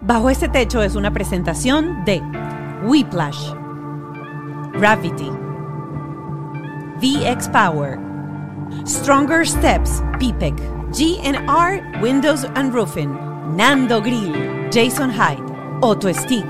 Bajo este techo es una presentación de Whiplash, Gravity, VX Power, Stronger Steps, PPEC, GNR Windows and Roofing, Nando Grill, Jason Hyde, Auto Stick.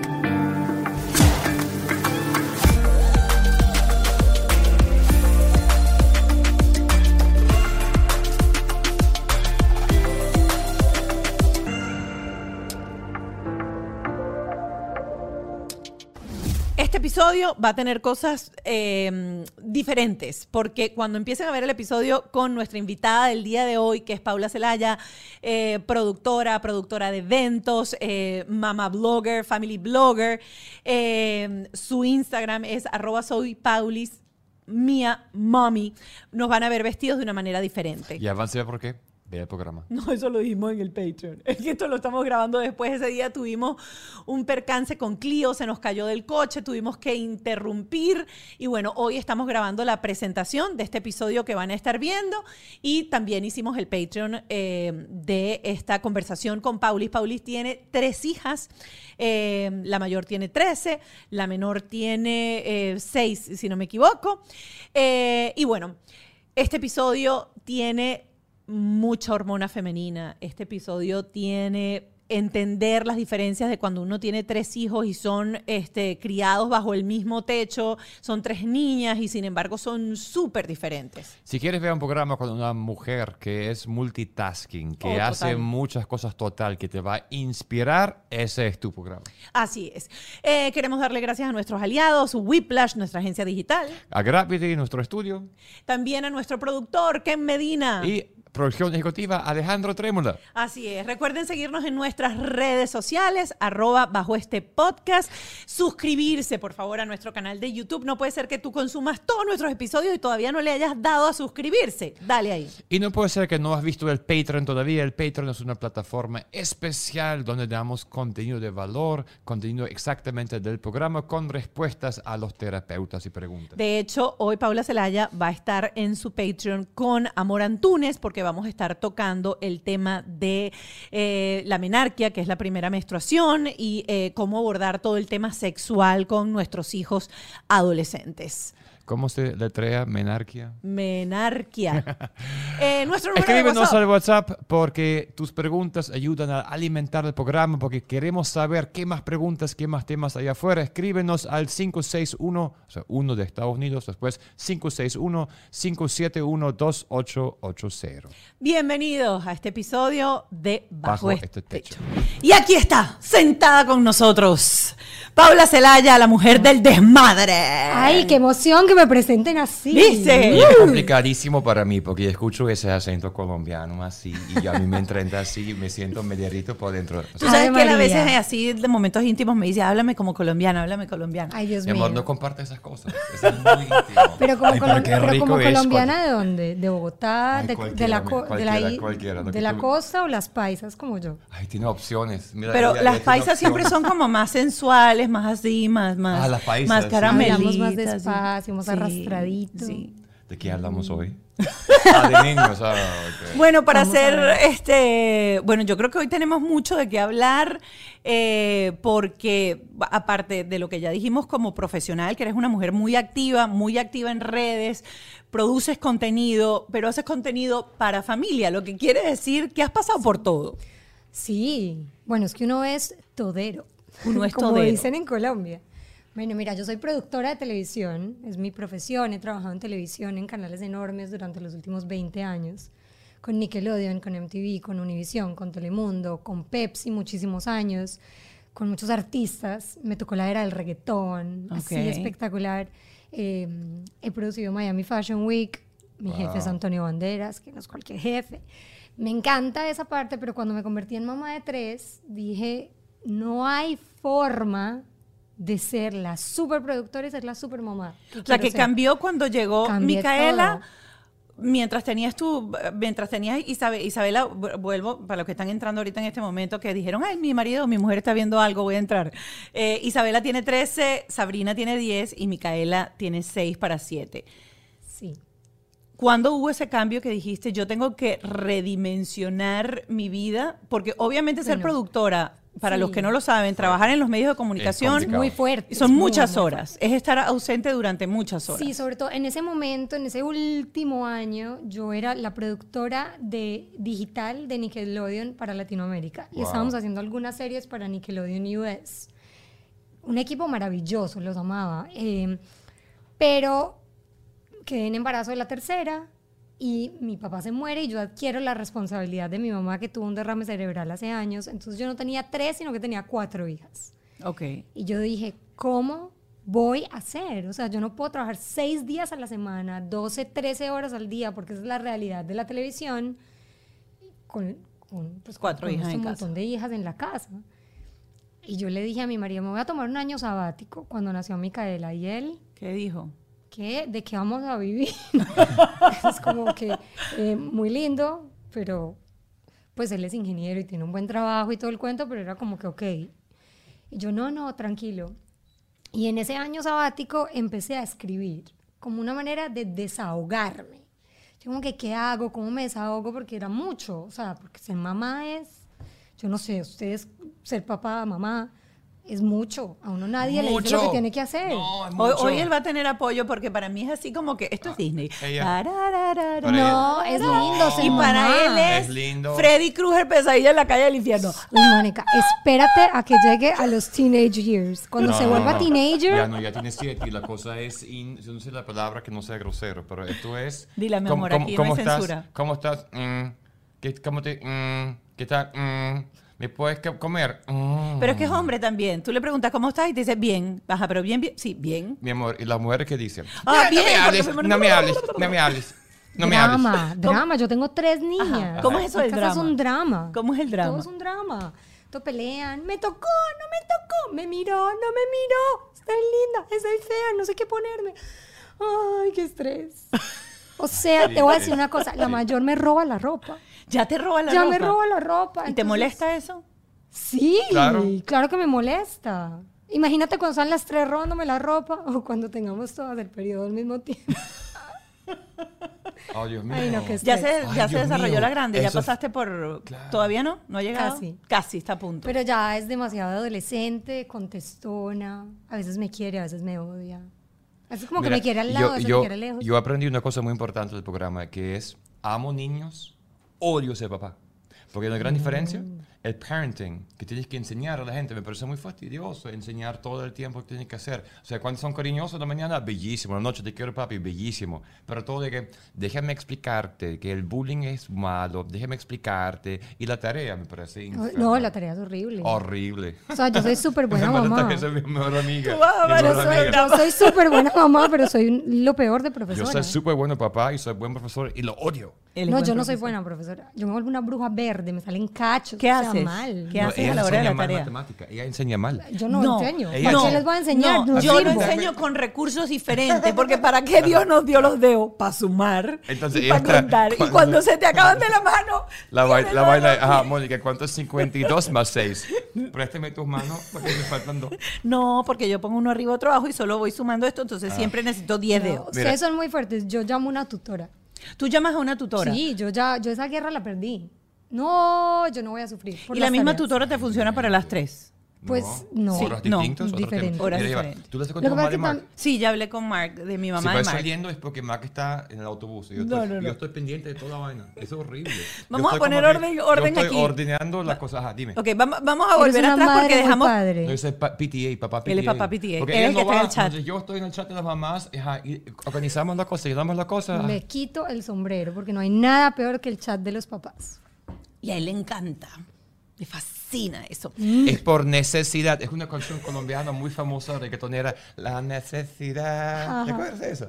Episodio va a tener cosas eh, diferentes, porque cuando empiecen a ver el episodio con nuestra invitada del día de hoy, que es Paula Celaya, eh, productora, productora de eventos, eh, mama blogger, family blogger, eh, su Instagram es arroba soy paulis, mía, nos van a ver vestidos de una manera diferente. Y avance por qué. Ve el programa. No, eso lo dijimos en el Patreon. Es que esto lo estamos grabando después. Ese día tuvimos un percance con Clio, se nos cayó del coche, tuvimos que interrumpir. Y bueno, hoy estamos grabando la presentación de este episodio que van a estar viendo. Y también hicimos el Patreon eh, de esta conversación con Paulis. Paulis tiene tres hijas. Eh, la mayor tiene 13, la menor tiene 6, si no me equivoco. Eh, y bueno, este episodio tiene mucha hormona femenina. Este episodio tiene entender las diferencias de cuando uno tiene tres hijos y son este, criados bajo el mismo techo, son tres niñas y sin embargo son súper diferentes. Si quieres ver un programa con una mujer que es multitasking, que Oh, hace muchas cosas total, que te va a inspirar, ese es tu programa. Así es. Eh, queremos darle gracias a nuestros aliados, Whiplash, nuestra agencia digital, A Gravity, nuestro estudio, también a nuestro productor, Ken Medina. y producción ejecutiva Alejandro Trémola. Así es. Recuerden seguirnos en nuestras redes sociales, arroba bajo este podcast. Suscribirse, por favor, a nuestro canal de YouTube. No puede ser que tú consumas todos nuestros episodios y todavía no le hayas dado a suscribirse. Dale ahí. Y no puede ser que no has visto el Patreon todavía. El Patreon es una plataforma especial donde damos contenido de valor, contenido exactamente del programa con respuestas a los terapeutas y preguntas. De hecho, hoy Paula Celaya va a estar en su Patreon con Amor Antunes porque vamos a estar tocando el tema de eh, la menarquia, que es la primera menstruación, y eh, cómo abordar todo el tema sexual con nuestros hijos adolescentes. ¿Cómo se letrea menarquia? Menarquia. Eh, nuestro número de Escríbenos WhatsApp. al WhatsApp porque tus preguntas ayudan a alimentar el programa porque queremos saber qué más preguntas, qué más temas hay afuera. Escríbenos al 561, o sea, uno de Estados Unidos, después 561-571-2880. Bienvenidos a este episodio de Bajo, Bajo este, este techo. techo. Y aquí está, sentada con nosotros, Paula Celaya, la mujer del desmadre. Ay, qué emoción que me presenten así. ¿Viste? Y es complicadísimo para mí porque escucho ese acento colombiano así y a mí me entra así, me siento mediarito por dentro. O Tú sea, sabes que él a veces así de momentos íntimos me dice, háblame como colombiana, háblame colombiana. Ay, Dios mi mío. amor, no comparte esas cosas. Eso es muy íntimo. Pero como, Ay, pero como colombiana cuando- de dónde? ¿De Bogotá? Ay, de, la, de la, de la tú- costa o las paisas como yo? Ay, tiene opciones. Mira, Pero las paisas siempre son como más sensuales, más así, más, más, Ah, las paisas, más caramelitas. Más despacio, más arrastradito. sí. ¿De qué hablamos hoy? ah, de niños. Ah. Bueno, para Vamos hacer este, bueno, yo creo que hoy tenemos mucho de qué hablar eh, porque aparte de lo que ya dijimos como profesional, que eres una mujer muy activa, muy activa en redes, produces contenido, pero haces contenido para familia, lo que quiere decir que has pasado por todo. Sí. Bueno, es que uno es todero. Uno es como todero. dicen en Colombia. Bueno, mira, yo soy productora de televisión, es mi profesión, he trabajado en televisión en canales enormes durante los últimos 20 años, con Nickelodeon, con MTV, con Univision, con Telemundo, con Pepsi muchísimos años, con muchos artistas, me tocó la era del reggaetón, así Ok. espectacular. Eh, he producido Miami Fashion Week, mi jefe es Wow. Antonio Banderas, que no es cualquier jefe. Me encanta esa parte, pero cuando me convertí en mamá de tres, dije, no hay forma de ser la superproductora y ser la supermamá. O sea, que cambió cuando llegó Cambié Micaela. todo. Mientras tenías tú, mientras tenías Isabe- Isabela, vu- vuelvo para los que están entrando ahorita en este momento, que dijeron, ay, mi marido, mi mujer está viendo algo, voy a entrar. Eh, Isabela tiene 13, Sabrina tiene 10 y Micaela tiene 6 para 7. Sí. ¿Cuándo hubo ese cambio que dijiste, yo tengo que redimensionar mi vida? Porque obviamente ser Bueno. productora para Sí. los que no lo saben, trabajar en los medios de comunicación complicado. Muy fuerte. son es muy, muchas muy horas. Es estar ausente durante muchas horas. Sí, sobre todo en ese momento, en ese último año, yo era la productora de digital de Nickelodeon para Latinoamérica. Y Wow. estábamos haciendo algunas series para Nickelodeon US. Un equipo maravilloso, los amaba. Eh, pero quedé en embarazo de la tercera y mi papá se muere y yo adquiero la responsabilidad de mi mamá que tuvo un derrame cerebral hace años. Entonces yo no tenía tres, sino que tenía cuatro hijas. Ok. Y yo dije, ¿cómo voy a hacer? O sea, yo no puedo trabajar seis días a la semana, 12, 13 horas al día, porque esa es la realidad de la televisión, con, con, pues, Cuatro con hijas en montón casa. de hijas en la casa. Y yo le dije a mi marido, me voy a tomar un año sabático cuando nació Micaela. Y él, ¿Qué dijo? ¿Qué? ¿De qué vamos a vivir? es como que eh, muy lindo, pero pues él es ingeniero y tiene un buen trabajo y todo el cuento, pero era como que, ok. Y yo, no, no, tranquilo. Y en ese año sabático empecé a escribir como una manera de desahogarme. Yo como que, ¿qué hago? ¿Cómo me desahogo? Porque era mucho. O sea, porque ser mamá es, yo no sé, ustedes, ser papá, mamá, es mucho. A uno nadie le dice lo que tiene que hacer. No, es Hoy, mucho. hoy él va a tener apoyo porque para mí es así como que esto es Disney. ella- Tarararara. Para No, es lindo Y para él es, Es lindo. Freddy Krueger pesadilla en la calle del infierno. Uy, Mónica, espérate a que llegue a los teenage years. Cuando se vuelva no. teenager, Ya no, ya tiene siete y la cosa es, in- yo no sé la palabra que no sea grosero, pero esto es... Dila, mi ¿cómo- amor, cómo- aquí no hay cómo estás? ¿Cómo estás? Mm, ¿qué, ¿Cómo te...? mm, ¿Qué tal? Mm, ¿Me puedes co- comer? Mm. Pero es que es hombre también. Tú le preguntas cómo estás y te dice bien. Baja, pero bien, bien. Sí, bien. Mi amor, ¿y las mujeres qué dicen? Ah, no, bien, me porque hables, no me hables, no me hables, no me hables. drama, drama. Yo tengo tres niñas. ¿Cómo es eso del drama? es un drama. ¿Cómo es el drama? Todo es un drama. Todo pelean. Me tocó, no me tocó. Me miró, no me miró. Estoy linda, estoy fea, no sé qué ponerme. Ay, qué estrés. O sea, Sí, te voy a decir una cosa. La Sí. mayor me roba la ropa. Ya te roba la ya ropa. me roba la ropa. ¿Y te entonces- molesta eso? Sí, Claro. claro. que me molesta. Imagínate cuando están las tres robándome la ropa o cuando tengamos todas el periodo al mismo tiempo. Oh, Dios mío. Ay, no, qué Ya se, Ay, ya se desarrolló mío. la grande. Ya Eso- pasaste por... Claro. ¿Todavía no? ¿No ha llegado? Casi. Casi, está a punto. Pero ya es demasiado adolescente, contestona. A veces me quiere, a veces me odia. Así como que Mira, me quiere al lado, yo, a veces yo- me quiere lejos. yo aprendí una cosa muy importante del programa, que es amo niños, odio ser papá. Porque hay una gran diferencia. El parenting, que tienes que enseñar a la gente, me parece muy fastidioso enseñar todo el tiempo que tienes que hacer. O sea, cuando son cariñosos en la mañana, bellísimo. En la noche te quiero, papi, bellísimo. Pero todo de que, déjame explicarte que el bullying es malo, déjame explicarte. Y la tarea me parece infernal. no, la tarea es horrible. Horrible. O sea, yo soy súper buena mamá. que soy mi mejor amiga. A mi Yo mejor soy, amiga. yo soy súper buena mamá, pero soy un- lo peor de Yo profesora. soy súper bueno papá y soy buen profesor y lo odio. Él No, yo no soy profesor. buena profesora. Yo me vuelvo una bruja verde, me salen cachos. ¿Qué o sea, haces? Mal. ¿Qué No, haces ella a la hora de la mal tarea? matemática. Ella enseña mal. Yo no, enseño. Ella ¿Para qué no. les voy a enseñar? No, No, yo lo enseño con recursos diferentes, porque ¿para qué Dios nos dio los dedos? Para sumar Entonces, y para está- contar. Y cuando- cuando se te acaban de la mano... La, vai- tienes la los vaina, dos ajá. Mónica, ¿cuánto es 52 más 6? Préstame tus manos porque me faltan dos. No, porque yo pongo uno arriba, otro abajo y solo voy sumando esto, entonces siempre necesito 10 No, dedos. Ustedes son muy fuertes. Yo llamo a una tutora. Tú llamas a una tutora. Sí, yo ya, yo esa guerra la perdí. No, yo no voy a sufrir. por y la las misma tareas. tutora te funciona para las tres. Pues, no. ¿Horas no, distintas? ¿Otro diferente. tiempo? Horas diferentes. ¿Tú Lo que contado pasa mal es de que Mark? Sí, ya hablé con Mark, de mi Si mamá va y Mark. saliendo es porque Mark está en el autobús. y Yo, No, estoy, no, no. yo estoy pendiente de toda la vaina. Eso es horrible. Yo Vamos a poner orden- orden yo aquí. estoy ordenando las cosas. Ajá, dime. Ok, vamos, vamos a volver atrás madre porque dejamos... padre. Yo soy pa- PTA, papá PTA. Él es papá PTA. Porque Él es el que no está en va, el chat. yo estoy en el chat de las mamás, ajá, y organizamos la cosa, ayudamos la cosa. Me quito el sombrero porque no hay nada peor que el chat de los papás. Y a él le encanta. Le fascina eso. Es por necesidad. Es una canción colombiana muy famosa, reggaetonera. La necesidad. ¿Te acuerdas de eso?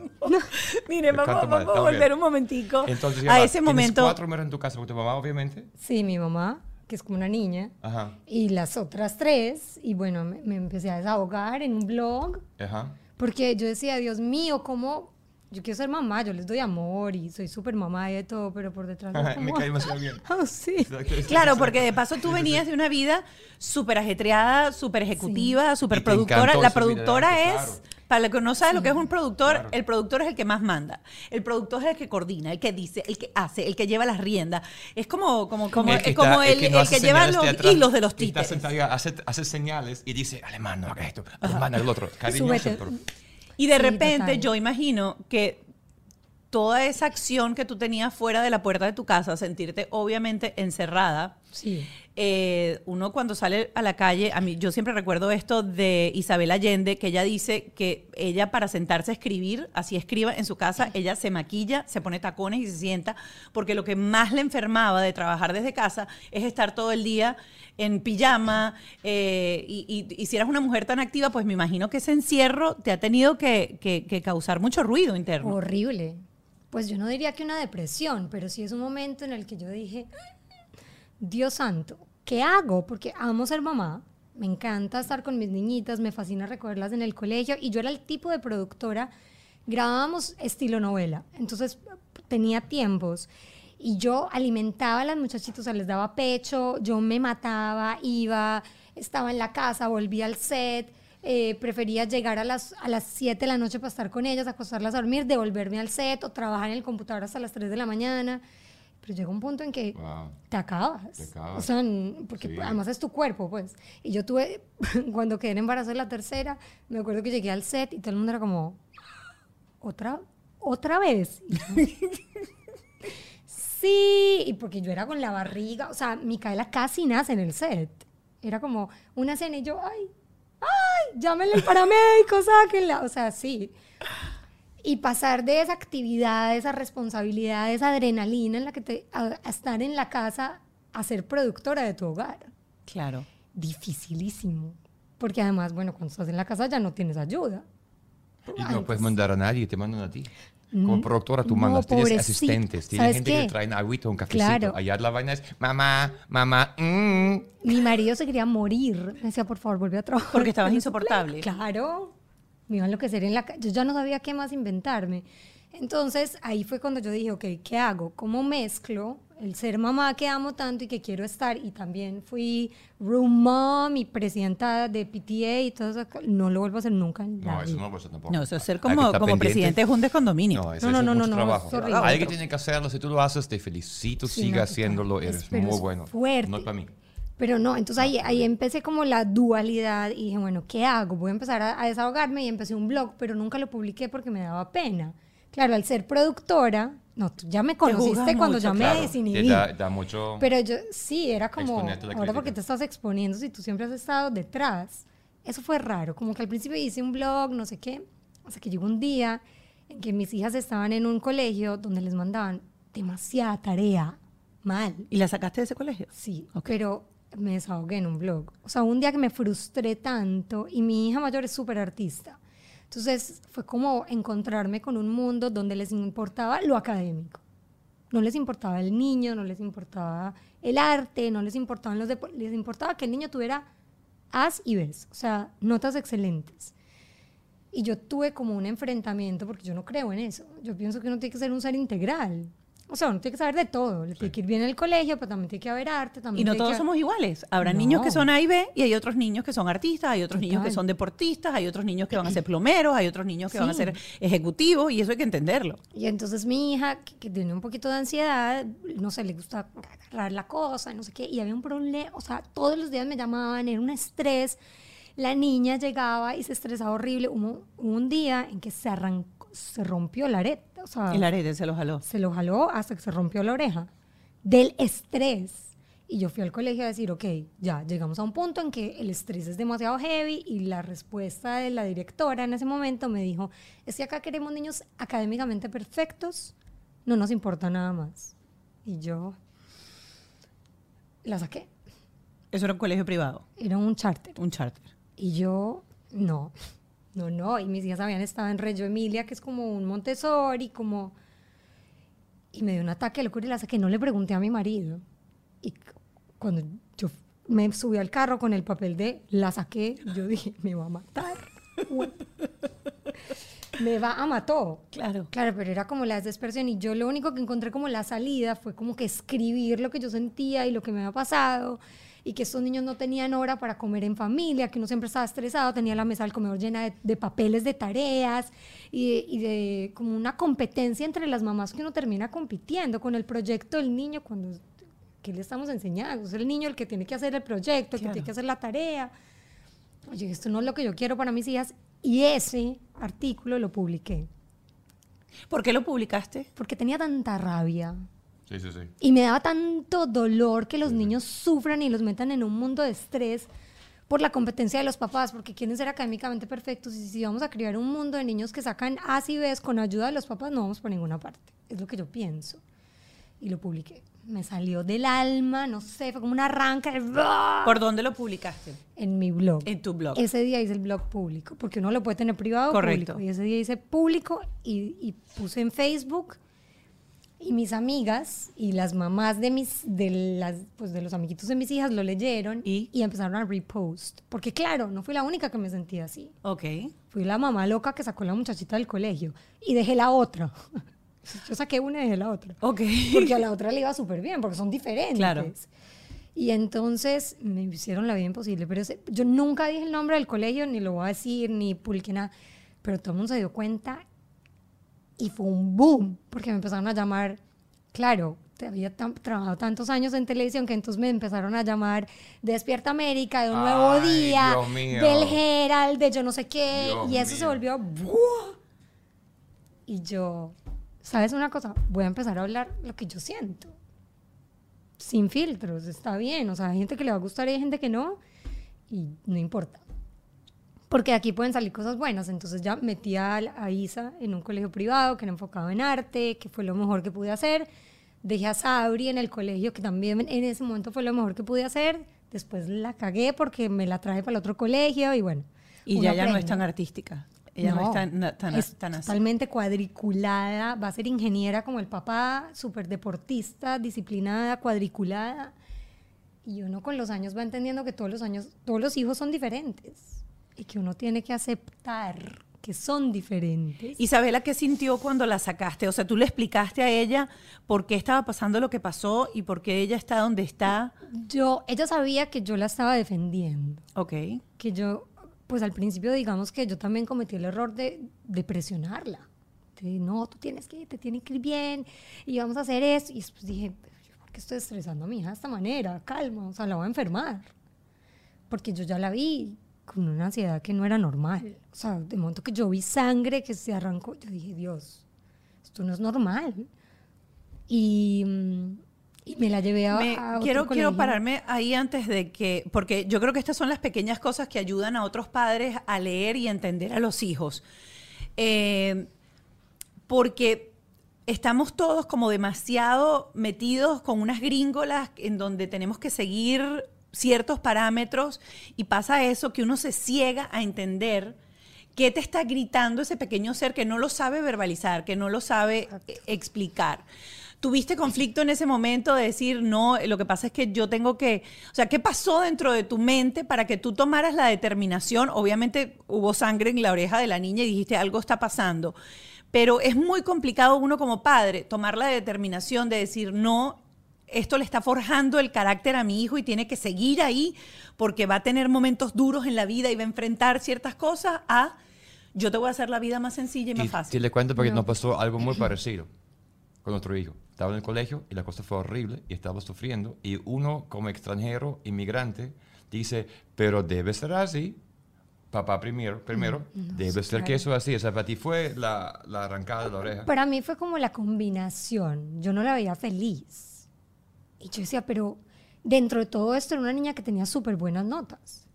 Mire, Me vamos, vamos a volver un momentico Entonces, a ese tienes momento. cuatro números en tu casa, porque tu mamá, obviamente. Sí, mi mamá, que es como una niña, Ajá. y las otras tres. Y bueno, me, me empecé a desahogar en un blog Ajá. porque yo decía, Dios mío, ¿cómo? Yo quiero ser mamá, yo les doy amor y soy súper mamá y de todo, pero por detrás no Me cae demasiado bien. Ah, sí. Claro, porque de paso tú venías de una vida súper ajetreada, súper ejecutiva, súper productora. La productora es claro. Para el que no sabe lo que es un productor, el productor es el que más manda. El productor es el que coordina, el que dice, el que hace, el que lleva las riendas. Es como, como, como, El que es como está- el, que no el hace que lleva los atrás, hilos de los que está títeres. sentado hace, hace señales y dice, alemán, no haga esto, alemán, el otro. Pero- Y de Sí, repente total. yo imagino que toda esa acción que tú tenías fuera de la puerta de tu casa, sentirte obviamente encerrada, Sí. eh, uno cuando sale a la calle, a mí yo siempre recuerdo esto de Isabel Allende, que ella dice que ella para sentarse a escribir, así escriba en su casa, ella se maquilla, se pone tacones y se sienta, porque lo que más le enfermaba de trabajar desde casa es estar todo el día en pijama, eh, y, y- y si eras una mujer tan activa, pues me imagino que ese encierro te ha tenido que, que- que causar mucho ruido interno. Horrible. Pues yo no diría que una depresión, pero sí es un momento en el que yo dije, Dios santo, ¿qué hago? Porque amo ser mamá, me encanta estar con mis niñitas, me fascina recogerlas en el colegio y yo era el tipo de productora, grabábamos estilo novela, entonces tenía tiempos y yo alimentaba a las muchachitas, o sea, les daba pecho, yo me mataba, iba, estaba en la casa, volvía al set, eh, prefería llegar a las, a las 7 de la noche para estar con ellas, acostarlas a dormir, devolverme al set o trabajar en el computador hasta las 3 de la mañana. Pero llega un punto en que Wow. te acabas. Te acabas. O sea, porque Sí. además es tu cuerpo, pues. Y yo tuve, cuando quedé en embarazo de la tercera, me acuerdo que llegué al set y todo el mundo era como, ¿otra, otra vez? Sí, y porque yo era con la barriga, o sea, Micaela casi nace en el set. Era como una escena y yo, ay, ay, llámenle al paramédico, sáquenla. O sea, sí. Y pasar de esa actividad, de esa responsabilidad, de esa adrenalina en la que te, a, a estar en la casa a ser productora de tu hogar. Claro. Dificilísimo. Porque además, bueno, cuando estás en la casa ya no tienes ayuda. Y no Antes. puedes mandar a nadie, te mandan a ti. Como Mm, productora tú no, mandas, tienes pobrecito. asistentes, tienes ¿Sabes gente que qué? te traen agüita, un cafecito. Claro. Allá la vaina es, mamá, mamá, mm. Mi marido se quería morir. Me decía, por favor, vuelve a trabajar. Porque estabas insoportable. Claro. Me iba a enloquecer en la ca- Yo ya no sabía qué más inventarme. Entonces, ahí fue cuando yo dije, ok, ¿qué hago? ¿Cómo mezclo el ser mamá que amo tanto y que quiero estar? Y también fui room mom y presidenta de PTA y todo eso. No lo vuelvo a hacer nunca en la No, eso vida. no pasa tampoco. No, eso es ser Hay como, como presidente de un condominio. No, eso No, es no, no, mucho no, trabajo. Alguien que tiene que hacerlo, si tú lo haces, te felicito, Sí, siga no, haciéndolo, Es- eres muy es bueno. fuerte. No es para mí. Pero no, entonces ahí, ahí empecé como la dualidad y dije, bueno, ¿qué hago? Voy a empezar a, a desahogarme y empecé un blog, pero nunca lo publiqué porque me daba pena. Claro, al ser productora, no, tú ya me conociste cuando mucho, ya me Claro, desinhibí. da, da mucho... Pero yo, sí, era como, ahora porque te estás exponiendo si tú siempre has estado detrás. Eso fue raro, como que al principio hice un blog, no sé qué, hasta que llegó un día en que mis hijas estaban en un colegio donde les mandaban demasiada tarea, mal. ¿Y la sacaste de ese colegio? Sí, Ok. pero me desahogué en un blog. O sea, un día que me frustré tanto y mi hija mayor es súper artista. Entonces fue como encontrarme con un mundo donde les importaba lo académico. No les importaba el niño, no les importaba el arte, no les importaban los deportes, les importaba que el niño tuviera As y Bs, o sea, notas excelentes. Y yo tuve como un enfrentamiento porque yo no creo en eso. Yo pienso que uno tiene que ser un ser integral. O sea, uno tiene que saber de todo. Le tiene que ir bien en el colegio, pero también tiene que haber arte. También Y no todos que- somos iguales. Habrá No. niños que son A y B y hay otros niños que son artistas, hay otros niños que Total. son deportistas, hay otros niños que van a ser plomeros, hay otros niños que van a Sí. ser ejecutivos y eso hay que entenderlo. Y entonces mi hija, que, que tiene un poquito de ansiedad, no sé, le gusta agarrar la cosa, no sé qué, y había un problema, o sea, todos los días me llamaban, era un estrés. La niña llegaba y se estresaba horrible. Hubo, hubo un día en que se arrancó, se rompió la areta, o sea, El arete se lo jaló. se lo jaló hasta que se rompió la oreja del estrés. Y yo fui al colegio a decir, ok, ya llegamos a un punto en que el estrés es demasiado heavy y la respuesta de la directora en ese momento me dijo, es que acá queremos niños académicamente perfectos, no nos importa nada más. Y yo la saqué, Eso era un colegio privado, era un charter. un charter. Y yo, no, no, no. Y mis hijas habían estado en Reggio Emilia, que es como un Montessori, como... Y me dio un ataque de locura y la saqué. No le pregunté a mi marido. Y cuando yo me subí al carro con el papel de la saqué, yo dije, me va a matar. me va a mató. Claro. Claro, pero era como la desesperación y yo lo único que encontré como la salida fue como que escribir lo que yo sentía y lo que me había pasado. Y que estos niños no tenían hora para comer en familia, que uno siempre estaba estresado, tenía la mesa del comedor llena de, de papeles de tareas y de, y de como una competencia entre las mamás que uno termina compitiendo con el proyecto del niño cuando ¿qué le estamos enseñando? Es el niño el que tiene que hacer el proyecto, el que tiene que hacer la tarea. Oye, esto no es lo que yo quiero para mis hijas. Y ese artículo lo publiqué ¿Por qué lo publicaste? porque tenía tanta rabia Sí, sí, sí. y me daba tanto dolor que los niños sufran y los metan en un mundo de estrés por la competencia de los papás, porque quieren ser académicamente perfectos y si vamos a crear un mundo de niños que sacan A y B con ayuda de los papás, no vamos por ninguna parte. Es lo que yo pienso. Y lo publiqué. Me salió del alma, no sé, fue como una arranca de- ¿Por dónde lo publicaste? en mi blog. En tu blog. Ese día hice el blog público, porque uno lo puede tener privado o Correcto. público. Y ese día hice público y, y puse en Facebook y mis amigas y las mamás de mis de las pues de los amiguitos de mis hijas lo leyeron ¿Y? empezaron a repost, porque claro, no fui la única que me sentía así. Ok. Fui la mamá loca que sacó la muchachita del colegio y dejé la otra. Yo saqué una y dejé la otra. Ok. Porque a la otra le iba súper bien, porque son diferentes. Claro. Y entonces me hicieron la vida imposible. Pero ese- yo nunca dije el nombre del colegio, ni lo voy a decir, ni publiqué nada. Pero todo el mundo se dio cuenta y fue un boom, porque me empezaron a llamar, claro, te había trabajado tantos años en televisión que entonces me empezaron a llamar de Despierta América, de Un Nuevo Ay, Día, del Herald, de yo no sé qué. Dios y eso se volvió... ¡buah! Y yo, ¿sabes una cosa? Voy a empezar a hablar lo que yo siento. Sin filtros, está bien. O sea, hay gente que le va a gustar y hay gente que no. Y no importa. Porque de aquí pueden salir cosas buenas. Entonces ya metí a, a Isa en un colegio privado que era enfocado en arte, que fue lo mejor que pude hacer. Dejé a Sabri en el colegio, que también en ese momento fue lo mejor que pude hacer. Después la cagué porque me la traje para el otro colegio y bueno. Y ya, ya no es tan artística. Ella no, es tan, tan, es tan así. totalmente cuadriculada, va a ser ingeniera como el papá, súper deportista, disciplinada, cuadriculada. Y uno con los años va entendiendo que todos los años, todos los hijos son diferentes y que uno tiene que aceptar que son diferentes. Isabela, ¿qué sintió cuando la sacaste? O sea, tú le explicaste a ella por qué estaba pasando lo que pasó y por qué ella está donde está. yo, ella sabía que yo la estaba defendiendo, Ok. que yo, pues al principio digamos que yo también cometí el error de, de presionarla. De, no, tú tienes que, te tiene que ir bien y vamos a hacer esto. Y después dije, "Pero yo, ¿por qué estoy estresando a mi hija de esta manera? Calma, o sea, la voy a enfermar. Porque yo ya la vi con una ansiedad que no era normal. O sea, de momento que yo vi sangre que se arrancó, yo dije, Dios, esto no es normal. Y, mm, y me la llevé a, Me- a otro quiero, quiero pararme ahí antes de que, porque yo creo que estas son las pequeñas cosas que ayudan a otros padres a leer y entender a los hijos. Eh, porque estamos todos como demasiado metidos con unas gringolas en donde tenemos que seguir ciertos parámetros y pasa eso que uno se ciega a entender qué te está gritando ese pequeño ser que no lo sabe verbalizar, que no lo sabe eh, explicar. ¿Tuviste conflicto en ese momento de decir, no, lo que pasa es que yo tengo que, o sea, ¿qué pasó dentro de tu mente para que tú tomaras la determinación? Obviamente hubo sangre en la oreja de la niña y dijiste, algo está pasando, pero es muy complicado uno como padre tomar la determinación de decir, no, esto le está forjando el carácter a mi hijo y tiene que seguir ahí porque va a tener momentos duros en la vida y va a enfrentar ciertas cosas a, yo te voy a hacer la vida más sencilla y más fácil. sí le cuento porque nos pasó algo muy parecido con nuestro hijo. Estaba en el colegio y la cosa fue horrible y estaba sufriendo. Y uno, como extranjero, inmigrante, dice, pero debe ser así. Papá primero, primero debe ser que eso es así. O sea, para ti fue la, la arrancada de la oreja. Para mí fue como la combinación. Yo no la veía feliz. Y yo decía, pero dentro de todo esto era una niña que tenía súper buenas notas.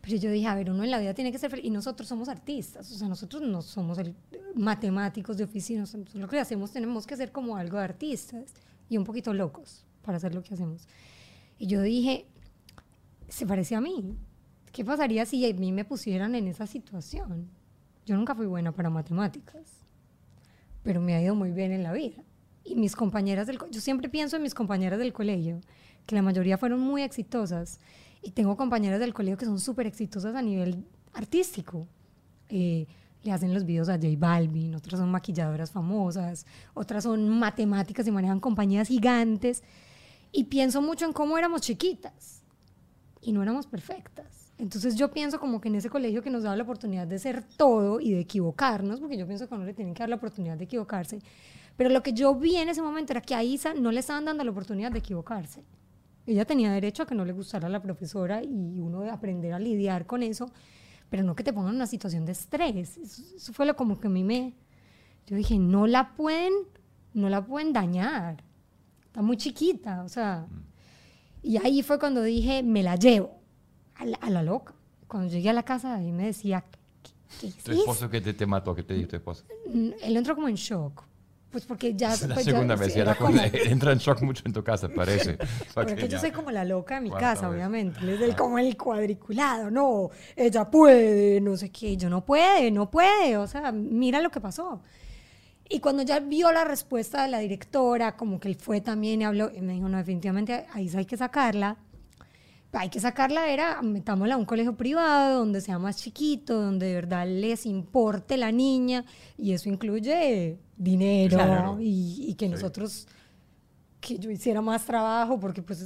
Pero yo dije, a ver, uno en la vida tiene que ser feliz. Y nosotros somos artistas. O sea, nosotros no somos el- matemáticos de oficina. Nosotros lo que hacemos tenemos que ser como algo de artistas. Y un poquito locos para hacer lo que hacemos. Y yo dije, se parecía a mí. ¿Qué pasaría si a mí me pusieran en esa situación? Yo nunca fui buena para matemáticas pero me ha ido muy bien en la vida. Y mis compañeras del yo siempre pienso en mis compañeras del colegio, que la mayoría fueron muy exitosas. Y tengo compañeras del colegio que son súper exitosas a nivel artístico. Eh, le hacen los videos a J Balvin, otras son maquilladoras famosas, otras son matemáticas y manejan compañías gigantes. Y pienso mucho en cómo éramos chiquitas y no éramos perfectas. Entonces yo pienso como que en ese colegio que nos daba la oportunidad de ser todo y de equivocarnos, porque yo pienso que a uno le tienen que dar la oportunidad de equivocarse, pero lo que yo vi en ese momento era que a Isa no le estaban dando la oportunidad de equivocarse. Ella tenía derecho a que no le gustara a la profesora y uno de aprender a lidiar con eso, pero no que te pongan en una situación de estrés. Eso, eso fue lo como que a mí me... Yo dije, no la pueden, no la pueden dañar. Está muy chiquita, o sea... Y ahí fue cuando dije, me la llevo a la, a la loca. Cuando llegué a la casa, ahí me decía, ¿qué, qué es Tu esposo que te, te mató, ¿qué te dijo tu esposo? Él entró como en shock. Pues porque ya... Es la pues ya- segunda vez, sí, y era era como- entra en shock mucho en tu casa, parece. Porque yo ya- soy como la loca de mi casa, vez. obviamente. Él es el- como el cuadriculado, no, ella puede, no sé qué. Yo no puede, no puede. O sea, mira lo que pasó. Y cuando ya vio la respuesta de la directora, como que él fue también y habló, y me dijo, no, definitivamente ahí hay que sacarla. Hay que sacarla, era, metámosla a un colegio privado, donde sea más chiquito, donde de verdad les importe la niña, y eso incluye dinero, Claro. y, y que Sí. nosotros que yo hiciera más trabajo, porque pues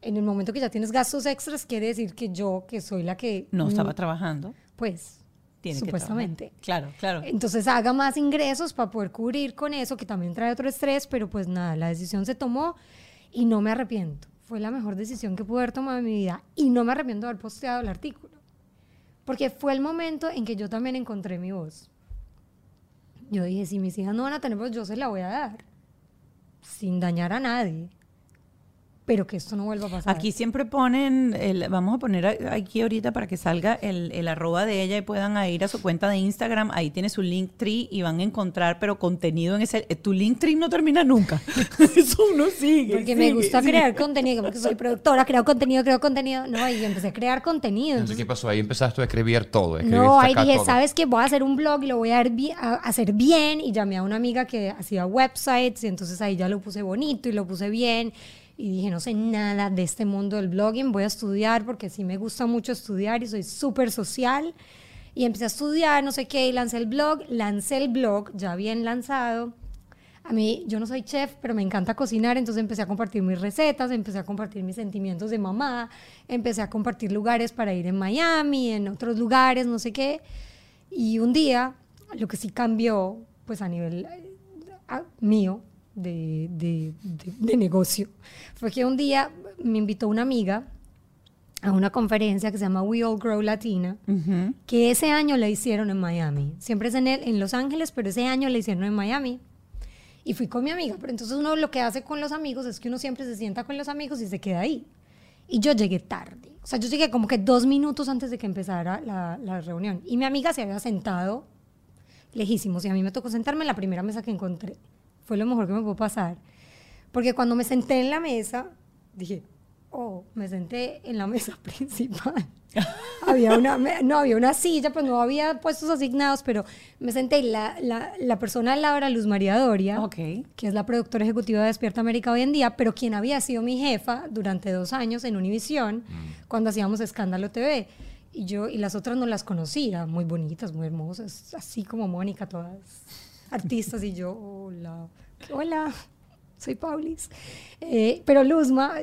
en el momento que ya tienes gastos extras, quiere decir que yo, que soy la que... No mm, estaba trabajando. Pues, Tiene que supuestamente. trabajar. Claro, claro. Entonces haga más ingresos para poder cubrir con eso, que también trae otro estrés, pero pues nada, la decisión se tomó y no me arrepiento. Fue la mejor decisión que pude haber tomado en mi vida y no me arrepiento de haber posteado el artículo. Porque fue el momento en que yo también encontré mi voz. Yo dije, si mis hijas no van a tener voz, yo se la voy a dar. Sin dañar a nadie. Pero que esto no vuelva a pasar. Aquí siempre ponen, el- vamos a poner a- aquí ahorita para que salga el, el arroba de ella y puedan ir a su cuenta de Instagram. Ahí tiene su Linktree y van a encontrar, pero contenido en ese. eh, Tu Linktree no termina nunca. Eso uno sigue. Porque me gusta sigue. crear contenido, porque soy productora, creo contenido, creo contenido. No, y empecé a crear contenido. Entonces, ¿qué pasó? Ahí empezaste a escribir todo. escribiste No, ahí dije, todo. ¿sabes qué? Voy a hacer un blog y lo voy a hacer bien. Y llamé a una amiga que hacía websites y entonces ahí ya lo puse bonito y lo puse bien. Y dije, no sé nada de este mundo del blogging, voy a estudiar porque sí me gusta mucho estudiar y soy súper social. Y empecé a estudiar, no sé qué, y lancé el blog. Lancé el blog ya bien lanzado. A mí, yo no soy chef, pero me encanta cocinar, entonces empecé a compartir mis recetas, empecé a compartir mis sentimientos de mamá, empecé a compartir lugares para ir en Miami, en otros lugares, no sé qué. Y un día, lo que sí cambió, pues a nivel eh, mío, de, de- de- de negocio, fue que un día me invitó una amiga a una conferencia que se llama We All Grow Latina, Ujú. que ese año la hicieron en Miami. Siempre es en, el- en Los Ángeles, pero ese año la hicieron en Miami. Y fui con mi amiga. Pero entonces uno lo que hace con los amigos es que uno siempre se sienta con los amigos y se queda ahí. Y yo llegué tarde. O sea, yo llegué como que dos minutos antes de que empezara la, la reunión. Y mi amiga se había sentado lejísimos. Y a mí me tocó sentarme en la primera mesa que encontré. Fue lo mejor que me pudo pasar. Porque cuando me senté en la mesa, dije, oh, me senté en la mesa principal. había una, no había una silla, pues no había puestos asignados, pero me senté y la, la, la persona al lado era Luz María Doria, Ok. que es la productora ejecutiva de Despierta América hoy en día, pero quien había sido mi jefa durante dos años en Univisión, cuando hacíamos Escándalo TV. Y yo, y las otras no las conocía, muy bonitas, muy hermosas, así como Mónica, todas artistas, y yo, hola, hola, soy Paulis. Eh, pero Luzma,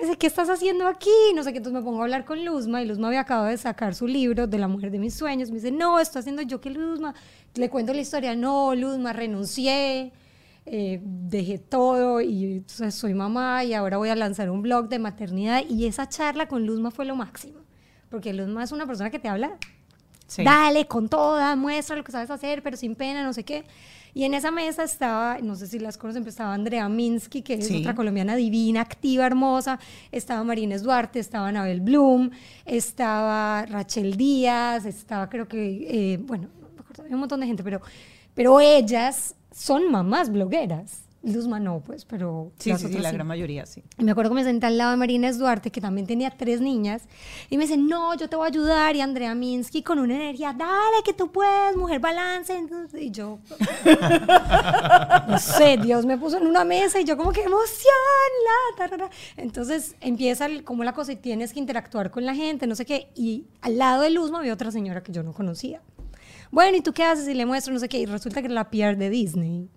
dice, ¿qué estás haciendo aquí? No sé qué, entonces me pongo a hablar con Luzma, y Luzma había acabado de sacar su libro de la mujer de mis sueños. Me dice, no, estoy haciendo yo que Luzma. Le cuento la historia, no, Luzma, renuncié, eh, dejé todo, y entonces soy mamá, y ahora voy a lanzar un blog de maternidad. Y esa charla con Luzma fue lo máximo, porque Luzma es una persona que te habla Sí. Dale con toda, muestra lo que sabes hacer, pero sin pena, no sé qué. Y en esa mesa estaba, no sé si las conocen, pero estaba Andrea Minsky, que es Sí. otra colombiana divina, activa, hermosa. Estaba Marines Duarte, estaba Anabel Bloom, estaba Rachel Díaz, estaba creo que, eh, bueno, un montón de gente, pero, pero ellas son mamás blogueras. Luzma no, pues, pero Sí, las sí, sí, otras la sí. gran mayoría, sí. Y me acuerdo que me senté al lado de Marines Duarte, que también tenía tres niñas, y me dice, no, yo te voy a ayudar, y Andrea Minsky con una energía, dale, que tú puedes, mujer balance, y yo, no sé, Dios me puso en una mesa, y yo como que emoción, la, tarara. entonces empieza el- como la cosa, y tienes que interactuar con la gente, no sé qué, y al lado de Luzma había otra señora que yo no conocía. Bueno, ¿y tú qué haces? Y le muestro, no sé qué, y resulta que era la PR de Disney.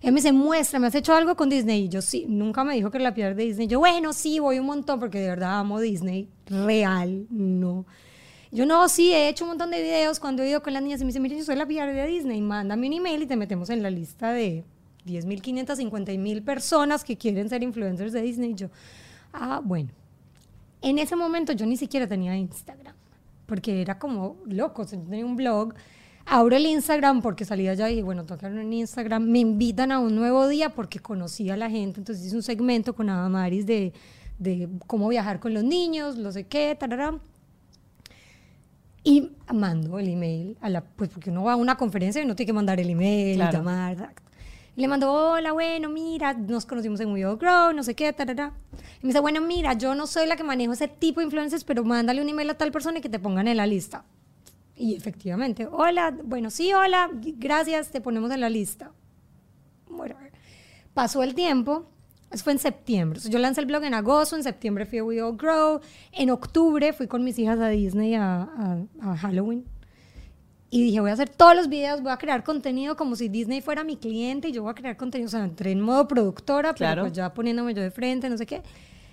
Ella me dice, muestra, ¿me has hecho algo con Disney? Y yo, sí, nunca me dijo que la piel de Disney. Yo, bueno, sí, voy un montón porque de verdad amo Disney. Real, no. Yo, no, sí, he hecho un montón de videos cuando he ido con las niñas y me dice, mire, yo soy la PR de Disney, mándame un email y te metemos en la lista de 10.500, 50.000 personas que quieren ser influencers de Disney. Y yo, ah, bueno. En ese momento yo ni siquiera tenía Instagram, porque era como loco, o sea, yo tenía un blog abro el Instagram porque salí allá y dije, bueno, tengo que abrir un Instagram. Me invitan a un nuevo día porque conocí a la gente. Entonces hice un segmento con Adamaris de, de cómo viajar con los niños, lo sé qué, tarará. Y mando el email, a la, pues porque uno va a una conferencia y no tiene que mandar el email Claro. y llamar. Y le mando, hola, bueno, mira, nos conocimos en We All Grow, no sé qué, tarará. Y me dice, bueno, mira, yo no soy la que manejo ese tipo de influencers, pero mándale un email a tal persona y que te pongan en la lista. Y efectivamente, hola, bueno, sí, hola, gracias, te ponemos en la lista. Bueno, pasó el tiempo, eso fue en septiembre. Yo lancé el blog en agosto, en septiembre fui a We All Grow, en octubre fui con mis hijas a Disney a, a- a Halloween. Y dije, voy a hacer todos los videos, voy a crear contenido como si Disney fuera mi cliente y yo voy a crear contenido. O sea, entré en modo productora, Claro. pero pues ya poniéndome yo de frente, no sé qué.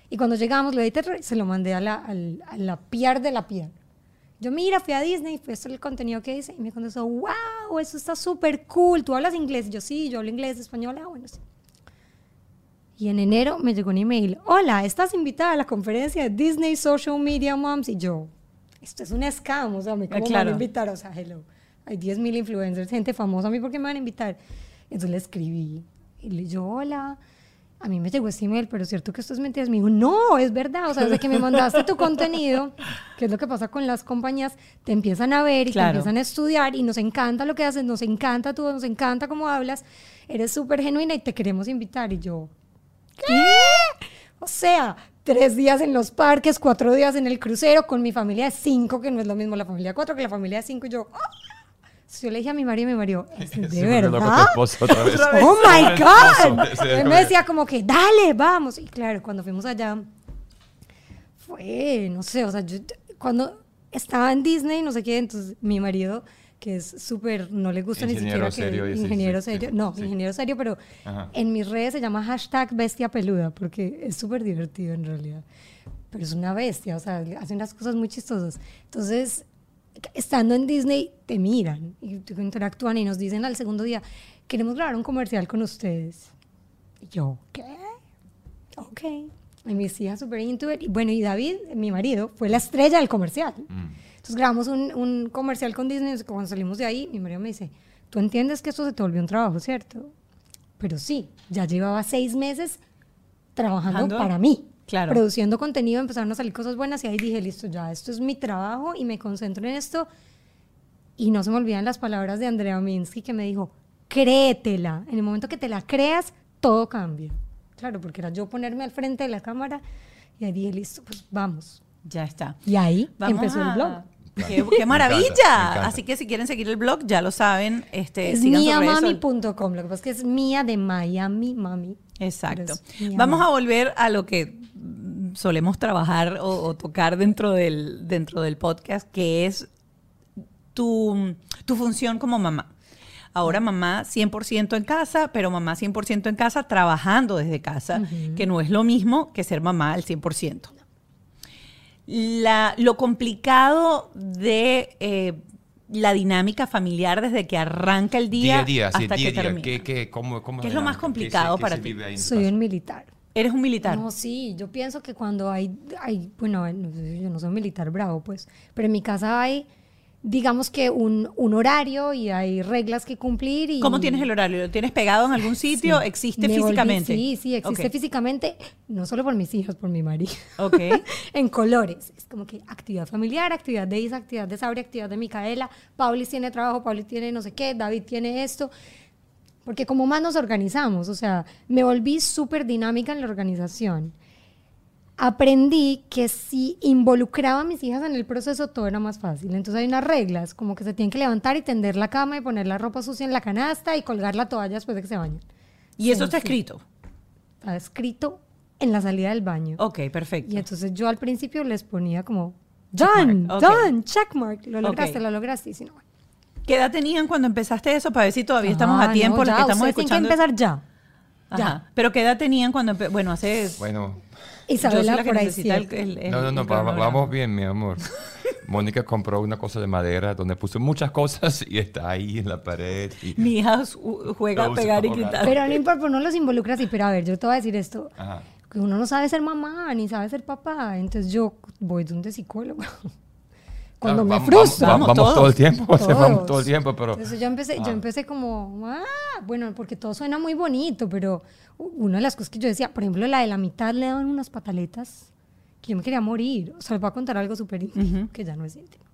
Y cuando llegamos, lo edité, se lo mandé a la, a la PR de la PR. Yo, mira, fui a Disney, fue este el contenido que hice. Y me contestó, wow, eso está súper cool. ¿Tú hablas inglés? Y yo, sí, yo hablo inglés, español. Ah, bueno, sí. Y en enero me llegó un email. Hola, estás invitada a la conferencia de Disney Social Media Moms. Y yo, esto es un scam, o sea, ¿me ¿cómo me van claro. a invitar? O sea, hello. Hay 10.000 influencers, gente famosa. ¿A mí por qué me van a invitar? Entonces le escribí. Y le yo, hola. A mí me llegó este email, pero es cierto que esto es mentira. Me dijo, no, es verdad. O sea, desde que me mandaste tu contenido, que es lo que pasa con las compañías, te empiezan a ver y Claro. te empiezan a estudiar y nos encanta lo que haces, nos encanta tú, nos encanta cómo hablas. Eres súper genuina y te queremos invitar. Y yo, ¿qué? O sea, tres días en los parques, cuatro días en el crucero con mi familia de cinco, que no es lo mismo la familia de cuatro que la familia de cinco. Y yo, ¡ah! Yo le dije a mi marido y mi marido, ¿es de tu verdad? esposo otra vez. Otra vez. ¡Oh, my God! Él me decía como que, dale, vamos. Y claro, cuando fuimos allá, fue, no sé, o sea, yo cuando estaba en Disney, no sé qué, entonces mi marido, que es súper, no le gusta Ingeniero ni siquiera serio, que... sí, sí, ingeniero sí, serio, sí, no, sí. ingeniero serio, pero Ajá. en mis redes se llama hashtag bestia peluda, porque es súper divertido en realidad. Pero es una bestia, o sea, hace unas cosas muy chistosas. Entonces, estando en Disney, te miran y te interactúan y nos dicen al segundo día, queremos grabar un comercial con ustedes. Y yo, ¿qué? Ok. Y mis hijas súper into it. Y bueno, y David, mi marido, fue la estrella del comercial. Mm. Entonces grabamos un, un comercial con Disney. Cuando salimos de ahí, mi marido me dice, tú entiendes que esto se te volvió un trabajo, ¿cierto? Pero sí, ya llevaba seis meses trabajando Trabajando. para mí. Claro. Produciendo contenido, empezaron a salir cosas buenas y ahí dije, listo, ya, esto es mi trabajo y me concentro en esto. Y no se me olvidan las palabras de Andrea Minsky que me dijo, créetela. En el momento que te la creas, todo cambia. Claro, porque era yo ponerme al frente de la cámara y ahí dije, listo, pues vamos. Ya está. Y ahí Vamos empezó a- el blog. Qué, maravilla. me encanta. Así que si quieren seguir el blog, ya lo saben. Este, Es miamami.com. Lo que pasa es que es mía de Miami, mami. Exacto. Vamos Mami. a volver a lo que solemos trabajar o, o tocar dentro del, dentro del podcast, que es tu, tu función como mamá. Ahora mamá 100% en casa, pero mamá 100% en casa trabajando desde casa, que no es lo mismo que ser mamá al 100%. La- lo complicado de eh, la dinámica familiar desde que arranca el día, Día a día, sí, hasta día a que día. termina. ¿Qué, qué, cómo, cómo ¿Qué es lo más complicado ¿Qué se- qué para se ti? Soy un militar. Eres un militar. No, sí, yo pienso que cuando hay, hay bueno, no sé, yo no soy militar bravo, pues, pero en mi casa hay, digamos que un, un horario y hay reglas que cumplir. Y, ¿Cómo tienes el horario? ¿Lo tienes pegado en algún sitio? Sí. ¿Existe volví- físicamente? sí, sí, existe físicamente, no solo por mis hijos, por mi marido. Ok. en colores. Es como que actividad familiar, actividad de Isa, actividad de Sabri, actividad de Micaela. Paulis tiene trabajo, Paulis tiene no sé qué, David tiene esto. Porque como más nos organizamos, o sea, me volví súper dinámica en la organización. Aprendí que si involucraba a mis hijas en el proceso, todo era más fácil. Entonces hay unas reglas, como que se tienen que levantar y tender la cama y poner la ropa sucia en la canasta y colgar la toalla después de que se bañen. ¿Y eso Sí, está sí. escrito? Está escrito en la salida del baño. Ok, perfecto. Y entonces yo al principio les ponía como, done, ok. done, checkmark. Lo lograste, lo lograste. Y si no. ¿Qué edad tenían cuando empezaste eso? Para ver si todavía estamos a Ah, tiempo, no, los ya, que estamos ustedes tienen escuchando. que empezar ya. Ajá. Pero ¿qué edad tenían cuando Bueno, hace... Bueno, Isabela por ahí el- el- no, no, no, vamos bien, mi amor. Mónica compró una cosa de madera donde puso muchas cosas y está ahí en la pared. y- Mi hija juega a pegar y quitar. Pero no importa, uno los involucra así. Pero a ver, yo te voy a decir esto. Ajá. Que uno no sabe ser mamá ni sabe ser papá. Entonces yo voy de un psicólogo. Cuando Claro, me vamos- frustro. Vamos, vamos Vamos todo el todos. tiempo, sea, vamos Todos. todo el tiempo, pero... Entonces yo empecé, yo Ah. empecé como, ah, bueno, porque todo suena muy bonito, pero una de las cosas que yo decía, por ejemplo, la de la mitad le daban unas pataletas que yo me quería morir. O sea, les voy a contar algo súper íntimo, que ya no es íntimo.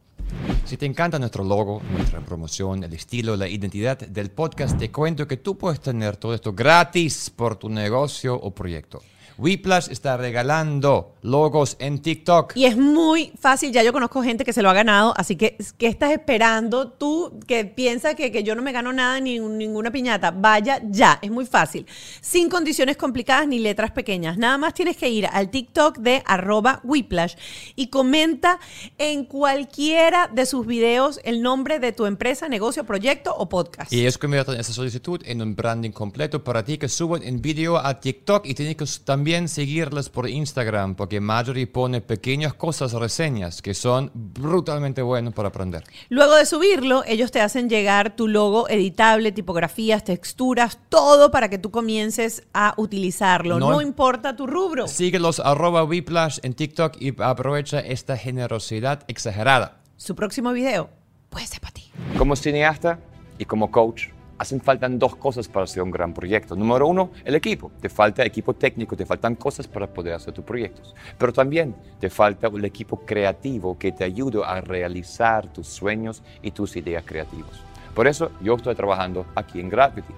Si te encanta nuestro logo, nuestra promoción, el estilo, la identidad del podcast, te cuento que tú puedes tener todo esto gratis por tu negocio o proyecto. Weplash está regalando logos en TikTok. Y es muy fácil, ya yo conozco gente que se lo ha ganado, así que ¿qué estás esperando tú que piensas que, que yo no me gano nada ni un- ninguna piñata? Vaya ya, es muy fácil. Sin condiciones complicadas ni letras pequeñas. Nada más tienes que ir al TikTok de arroba Whiplash y comenta en cualquiera de sus videos el nombre de tu empresa, negocio, proyecto o podcast. Y ellos convierten esa solicitud en un branding completo para ti que suben en video a TikTok y tienes que s- también seguirles por Instagram porque Marjorie pone pequeñas cosas, reseñas que son brutalmente buenos para aprender. Luego de subirlo, ellos te hacen llegar tu logo editable, tipografías, texturas, todo para que tú comiences a utilizarlo. No No, im- importa tu rubro. Síguelos arroba Weplash en TikTok y aprovecha esta generosidad exagerada. Su próximo video puede ser para ti. Como cineasta y como coach, hacen falta dos cosas para hacer un gran proyecto. Número uno, el equipo. Te falta equipo técnico, te faltan cosas para poder hacer tus proyectos. Pero también te falta un equipo creativo que te ayude a realizar tus sueños y tus ideas creativas. Por eso yo estoy trabajando aquí en Gravity.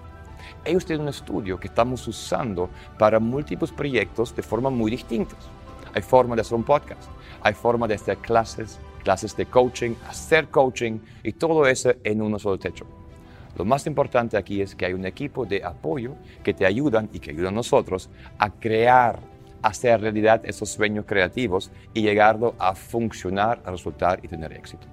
Ellos tienen un estudio que estamos usando para múltiples proyectos de forma muy distintas. Hay forma de hacer un podcast, hay forma de hacer clases, clases de coaching, hacer coaching y todo eso en uno solo techo. Lo más importante aquí es que hay un equipo de apoyo que te ayudan y que ayudan a nosotros a crear, a hacer realidad esos sueños creativos y llegarlo a funcionar, a resultar y tener éxito.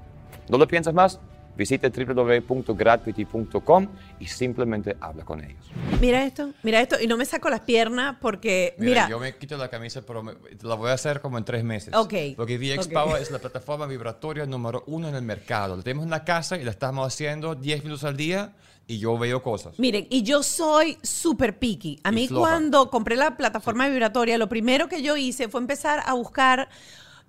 ¿No lo piensas más? Visita www.gravity.com y simplemente habla con ellos. Mira esto, mira esto. Y no me saco las piernas porque, mira, yo me quito la camisa, pero me- la voy a hacer como en tres meses. Ok, Porque VX ok. Power es la plataforma vibratoria número uno en el mercado. La tenemos en la casa y la estamos haciendo 10 minutos al día y yo veo cosas. miren, y yo soy súper picky. A Y mí floja. cuando compré la plataforma vibratoria, lo primero que yo hice fue empezar a buscar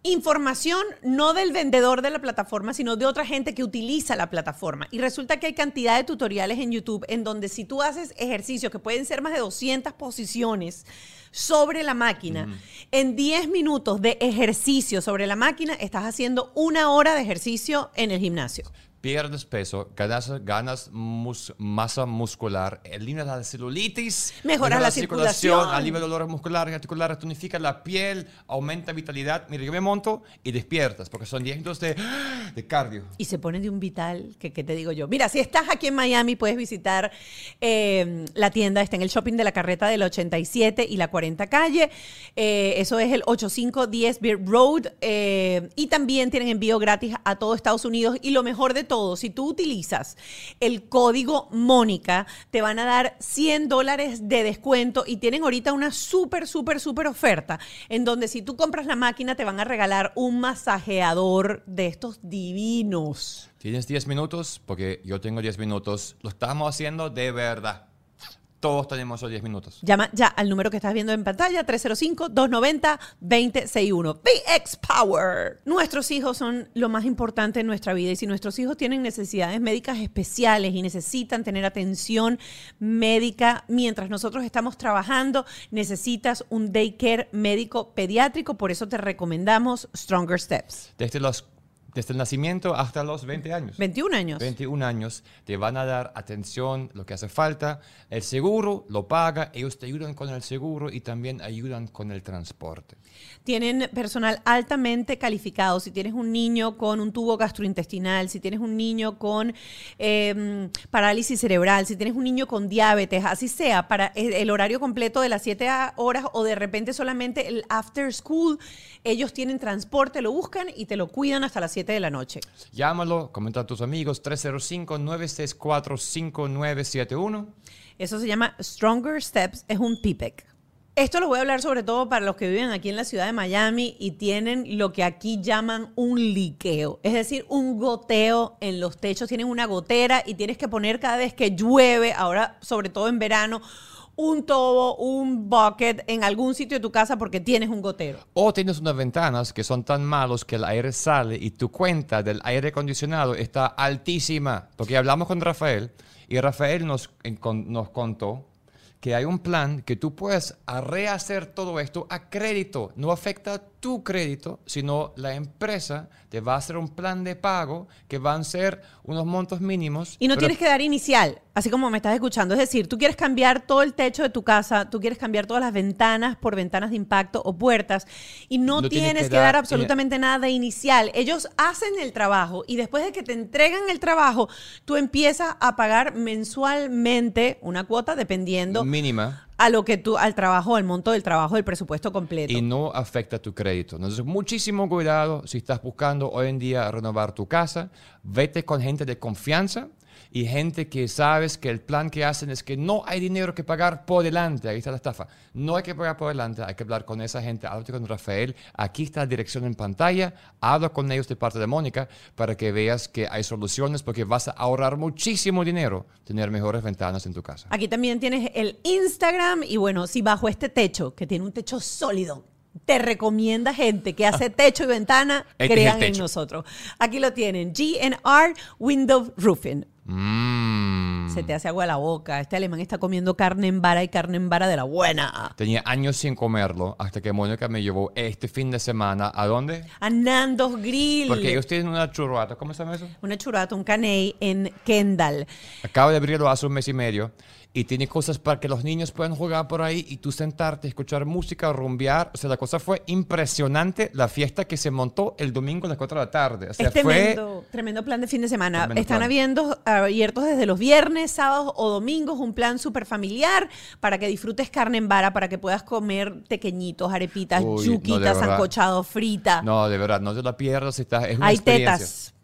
información no del vendedor de la plataforma, sino de otra gente que utiliza la plataforma. Y resulta que hay cantidad de tutoriales en YouTube en donde si tú haces ejercicios, que pueden ser más de 200 posiciones sobre la máquina, en 10 minutos de ejercicio sobre la máquina, estás haciendo una hora de ejercicio en el gimnasio. Pierdes peso, ganas, ganas mus- masa muscular, eliminas la celulitis, Mejoras la circulación. alivia dolores musculares y articulares, tonifica la piel, aumenta vitalidad. Mira, yo me monto y despiertas porque son 10 minutos de, de cardio. y se pone de un vital, que, que te digo yo. Mira, si estás aquí en Miami, puedes visitar eh, la tienda, está en el shopping de la carreta de la 87 y la 40 calle. Eh, eso es el 8510 Beer Road. eh, y también tienen envío gratis a todo Estados Unidos. Y lo mejor de todo, si tú utilizas el código Mónica, te van a dar 100 dólares de descuento y tienen ahorita una súper, súper, súper oferta en donde si tú compras la máquina te van a regalar un masajeador de estos divinos. Tienes 10 minutos, porque yo tengo 10 minutos. Lo estamos haciendo de verdad. Todos tenemos esos 10 minutos. Llama ya al número que estás viendo en pantalla, 305-290-2061. VX Power. Nuestros hijos son lo más importante en nuestra vida y si nuestros hijos tienen necesidades médicas especiales y necesitan tener atención médica mientras nosotros estamos trabajando, necesitas un daycare médico pediátrico, por eso te recomendamos Stronger Steps. Desde, los, desde el nacimiento hasta los 20 años. 21 años. 21 años, te van a dar atención, lo que hace falta. El seguro lo paga, ellos te ayudan con el seguro y también ayudan con el transporte. Tienen personal altamente calificado. Si tienes un niño con un tubo gastrointestinal, si tienes un niño con eh, parálisis cerebral, si tienes un niño con diabetes, así sea, para el, el horario completo de las 7 horas o de repente solamente el after school, ellos tienen transporte, lo buscan y te lo cuidan hasta las 7 7 de la noche. Llámalo, comenta a tus amigos, 305-964-5971. Eso se llama Stronger Steps, es un PIPEC. Esto lo voy a hablar sobre todo para los que viven aquí en la ciudad de Miami y tienen lo que aquí llaman un liqueo, es decir, un goteo en los techos. Tienen una gotera y tienes que poner cada vez que llueve, ahora sobre todo en verano, un tobo, un bucket en algún sitio de tu casa porque tienes un gotero. O tienes unas ventanas que son tan malos que el aire sale y tu cuenta del aire acondicionado está altísima. Porque hablamos con Rafael y Rafael nos, nos contó que hay un plan que tú puedes a rehacer todo esto a crédito. No afecta tu crédito, sino la empresa te va a hacer un plan de pago que van a ser unos montos mínimos. Y no tienes que dar inicial, así como me estás escuchando. Es decir, tú quieres cambiar todo el techo de tu casa, tú quieres cambiar todas las ventanas por ventanas de impacto o puertas y no, No tienes que, dar, dar- absolutamente nada de inicial. Ellos hacen el trabajo y después de que te entregan el trabajo, tú empiezas a pagar mensualmente una cuota dependiendo mínima. A lo que tú, al trabajo, al monto del trabajo, del presupuesto completo. y no afecta tu crédito. Entonces, muchísimo cuidado si estás buscando hoy en día renovar tu casa. Vete con gente de confianza y gente que sabes que el plan que hacen es que no hay dinero que pagar por delante. Ahí está la estafa. No hay que pagar por delante, hay que hablar con esa gente. Háblate con Rafael. Aquí está la dirección en pantalla. Habla con ellos de parte de Mónica para que veas que hay soluciones porque vas a ahorrar muchísimo dinero tener mejores ventanas en tu casa. Aquí también tienes el Instagram y bueno, si bajo este techo, que tiene un techo sólido, te recomienda gente que hace techo y ventana, Este crean en nosotros. Aquí lo tienen, GNR Window Roofing. Mm. Se te hace agua la boca. Este alemán está comiendo carne en vara y carne en vara de la buena. Tenía años sin comerlo hasta que Mónica me llevó este fin de semana. ¿A dónde? A Nando's Grill. Porque ellos tienen una churrata. ¿Cómo se llama eso? Una churrata, un caney en Kendall. Acabo de abrirlo hace un mes y medio. Y tiene cosas para que los niños puedan jugar por ahí y tú sentarte, escuchar música, rumbear. O sea, la cosa fue impresionante. La fiesta que se montó el domingo a las 4 de la tarde. O sea, es fue... tremendo, tremendo plan de fin de semana. Tremendo Están habiendo, abiertos desde los viernes, sábados o domingos, un plan súper familiar para que disfrutes carne en vara, para que puedas comer tequeñitos, arepitas, Uy, no, yuquitas, verdad. sancochado, frita. No, de verdad, no te la pierdas. Está, es una Hay experiencia. tetas.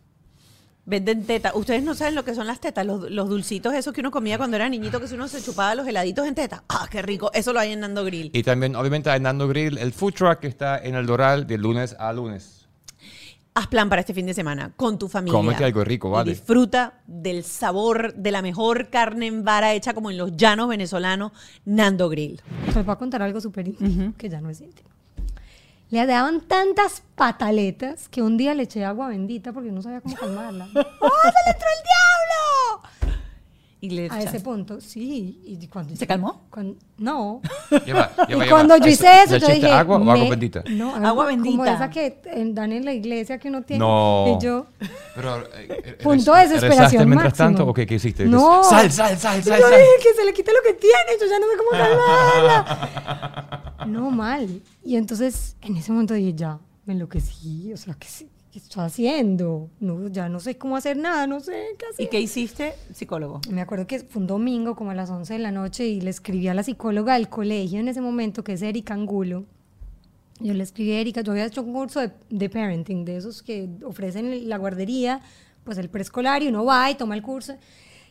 Venden tetas. Ustedes no saben lo que son las tetas, los, los dulcitos esos que uno comía cuando era niñito, que si uno se chupaba los heladitos en teta. ¡Ah, qué rico! Eso lo hay en Nando Grill. Y también, obviamente, hay Nando Grill, el food truck que está en el Doral de lunes a lunes. Haz plan para este fin de semana con tu familia. Cómete algo rico, Y vale. disfruta del sabor de la mejor carne en vara hecha como en los llanos venezolanos, Nando Grill. Les voy a contar algo súper íntimo, que ya no es íntimo. Le daban tantas pataletas que un día le eché agua bendita porque no sabía cómo calmarla. ¡Oh, se le entró el diablo! Y le A ese punto, sí. Y cuando ¿Se calmó? cuando- no. Lleva, y lleva, cuando lleva. yo hice ¿Le eso, yo dije... agua o agua bendita? No, Agua Como bendita. esa que eh, dan en la iglesia que uno tiene. No. Y yo... Pero, eh, eh, Punto ¿rez- de desesperación ¿Rezaste mientras máximo. tanto o qué, qué hiciste? No. Sal, sal, sal, sal, yo sal. dije que se le quite lo que tiene, yo ya no sé cómo calmarla. no, mal. Y entonces, en ese momento dije, ya, me enloquecí, o sea, ¿qué, sí- qué estoy haciendo? No, ya no sé cómo hacer nada, no sé qué hacer. ¿Y qué hiciste, psicólogo? Me acuerdo que fue un domingo, como a las 11 de la noche, y le escribí a la psicóloga del colegio en ese momento, que es Erika Angulo. Yo le escribí a Erika, yo había hecho un curso de, de parenting, de esos que ofrecen la guardería, pues el preescolar, y uno va y toma el curso.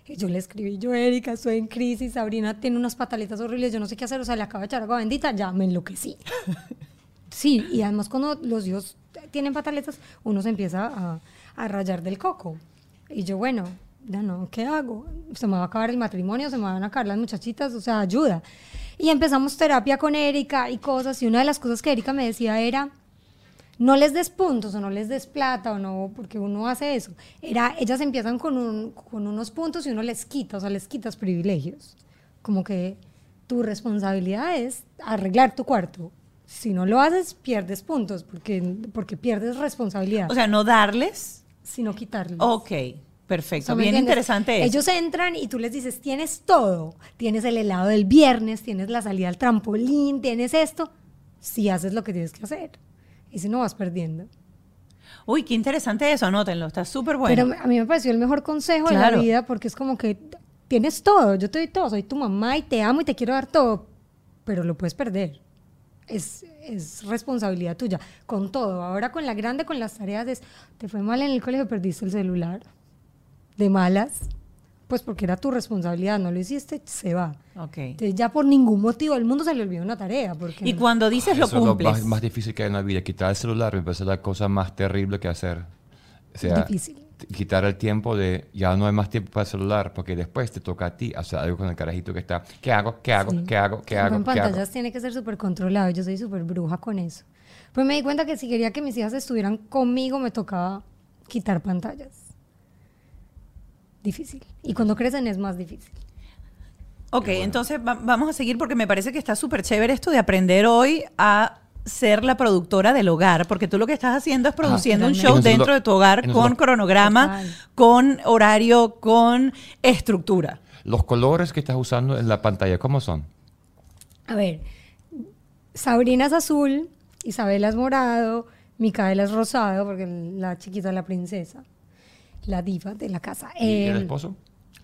Y yo le escribí, yo, Erika, estoy en crisis, Sabrina tiene unas pataletas horribles, yo no sé qué hacer, o sea, le acabo de echar agua bendita, ya me enloquecí. Sí, y además cuando los hijos tienen pataletas, uno se empieza a, rayar del coco. Y yo, bueno, ya no, ¿qué hago? Se me va a acabar el matrimonio, se me van a acabar las muchachitas, o sea, ayuda. Y empezamos terapia con Erika y cosas, y una de las cosas que Erika me decía era, no les des puntos o no les des plata o no, porque uno hace eso. Era, ellas empiezan con, con unos puntos y uno les quita, o sea, les quitas privilegios. Como que tu responsabilidad es arreglar tu cuarto. Si no lo haces, pierdes puntos, porque, porque pierdes responsabilidad, O sea, no darles. sino quitarles. Ok, perfecto. sea, ¿me Bien entiendes? interesante eso. Ellos entran y tú les dices, tienes todo. Tienes el helado del viernes, tienes la salida al trampolín, tienes esto. Si haces lo que tienes que hacer. Y si no, vas perdiendo. Uy, qué interesante eso, anótenlo, está súper bueno. Pero a mí me pareció el mejor consejo de Claro. la vida porque es como que tienes todo, yo te doy todo, soy tu mamá y te amo y te quiero dar todo, pero lo puedes perder. Es, es responsabilidad tuya. Con todo, ahora con la grande, con las tareas, es, te fue mal en el colegio, perdiste el celular. De malas, pues porque era tu responsabilidad, no lo hiciste, se va. Ok. Entonces ya por ningún motivo del mundo se le olvidó una tarea. Porque Y no- cuando dices lo Eso es lo cumples. más, más difícil que hay en la vida. Quitar el celular me parece la cosa más terrible que hacer. O sea, Difícil. Quitar el tiempo de ya no hay más tiempo para el celular porque después te toca a ti hacer algo con el carajito que está. ¿Qué hago? ¿Qué hago? Sí. ¿Qué hago? ¿Qué Pero hago? En ¿Qué hago? pantallas tiene que ser súper controlado. Yo soy súper bruja con eso. Pues me di cuenta que si quería que mis hijas estuvieran conmigo, me tocaba quitar pantallas. Difícil. Y cuando crecen es más difícil. Ok, entonces va- vamos a seguir porque me parece que está súper chévere esto de aprender hoy a ser la productora del hogar, porque tú lo que estás haciendo es produciendo un show nosotros- dentro de tu hogar nosotros- con cronograma, Total. con horario, con estructura. Los colores que estás usando en la pantalla, ¿cómo son? A ver, Sabrina es azul, Isabela es morado, Micaela es rosado, porque la chiquita es la princesa, la diva de la casa. ¿Y el esposo?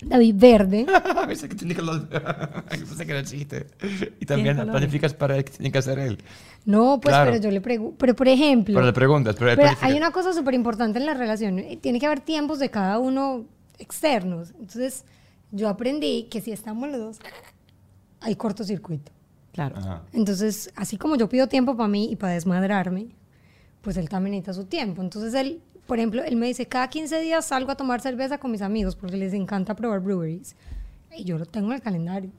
David verde. Pensé que tenía que lo- Pensé que era chiste. Y también planificas para el que tiene que hacer él. No, pues, Claro. pero yo le pregunto. Pero, por ejemplo. Pero le preguntas, pero él Pero hay una cosa súper importante en la relación. eh, Tiene que haber tiempos de cada uno externos. Entonces, yo aprendí que si estamos los dos, hay cortocircuito. Claro. Ajá. Entonces, así como yo pido tiempo para mí y para desmadrarme, pues él también necesita su tiempo. Entonces, él, por ejemplo, él me dice, cada 15 días salgo a tomar cerveza con mis amigos porque les encanta probar breweries. Y yo lo tengo en el calendario.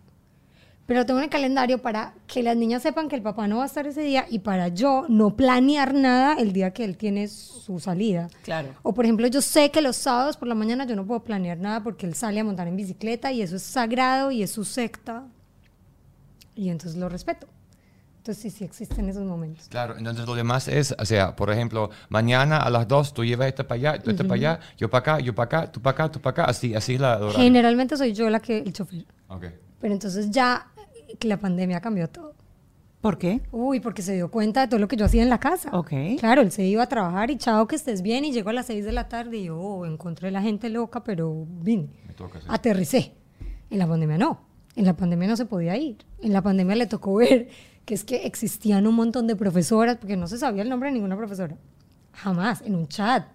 Pero lo tengo en el calendario para que las niñas sepan que el papá no va a estar ese día y para yo no planear nada el día que él tiene su salida. Claro. O por ejemplo, yo sé que los sábados por la mañana yo no puedo planear nada porque él sale a montar en bicicleta y eso es sagrado y es su secta. Y entonces lo respeto. Entonces sí, sí existen esos momentos. Claro, entonces lo demás es, o sea, por ejemplo, mañana a las 2 tú llevas este para allá, tú este para allá, yo para acá, yo para acá, tú para acá, tú para acá, así, así es la horario. Generalmente soy yo la que, el chofer. Ok. Pero entonces ya que la pandemia cambió todo. ¿Por qué? Uy, porque se dio cuenta de todo lo que yo hacía en la casa. Ok. Claro, él se iba a trabajar y chao, que estés bien. Y llegó a las 6 de la tarde y yo oh, encontré la gente loca, pero vine. Me toca, sí. Aterricé. En la pandemia no. En la pandemia no se podía ir. En la pandemia le tocó ver que es que existían un montón de profesoras, porque no se sabía el nombre de ninguna profesora. Jamás, en un chat.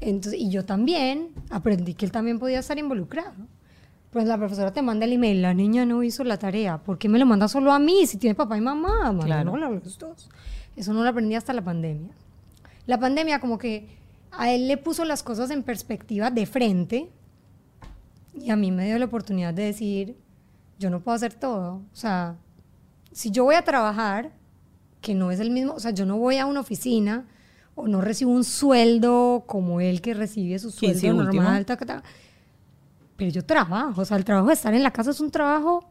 Entonces, y yo también aprendí que él también podía estar involucrado. Pues la profesora te manda el email, la niña no hizo la tarea, ¿por qué me lo manda solo a mí si tiene papá y mamá? Claro. Claro. los dos. Eso no lo aprendí hasta la pandemia. La pandemia como que a él le puso las cosas en perspectiva de frente y a mí me dio la oportunidad de decir, yo no puedo hacer todo. O sea, si yo voy a trabajar, que no es el mismo, o sea, yo no voy a una oficina o no recibo un sueldo como él que recibe su sueldo sí, normal, ta, ta. pero yo trabajo, o sea, el trabajo de estar en la casa es un trabajo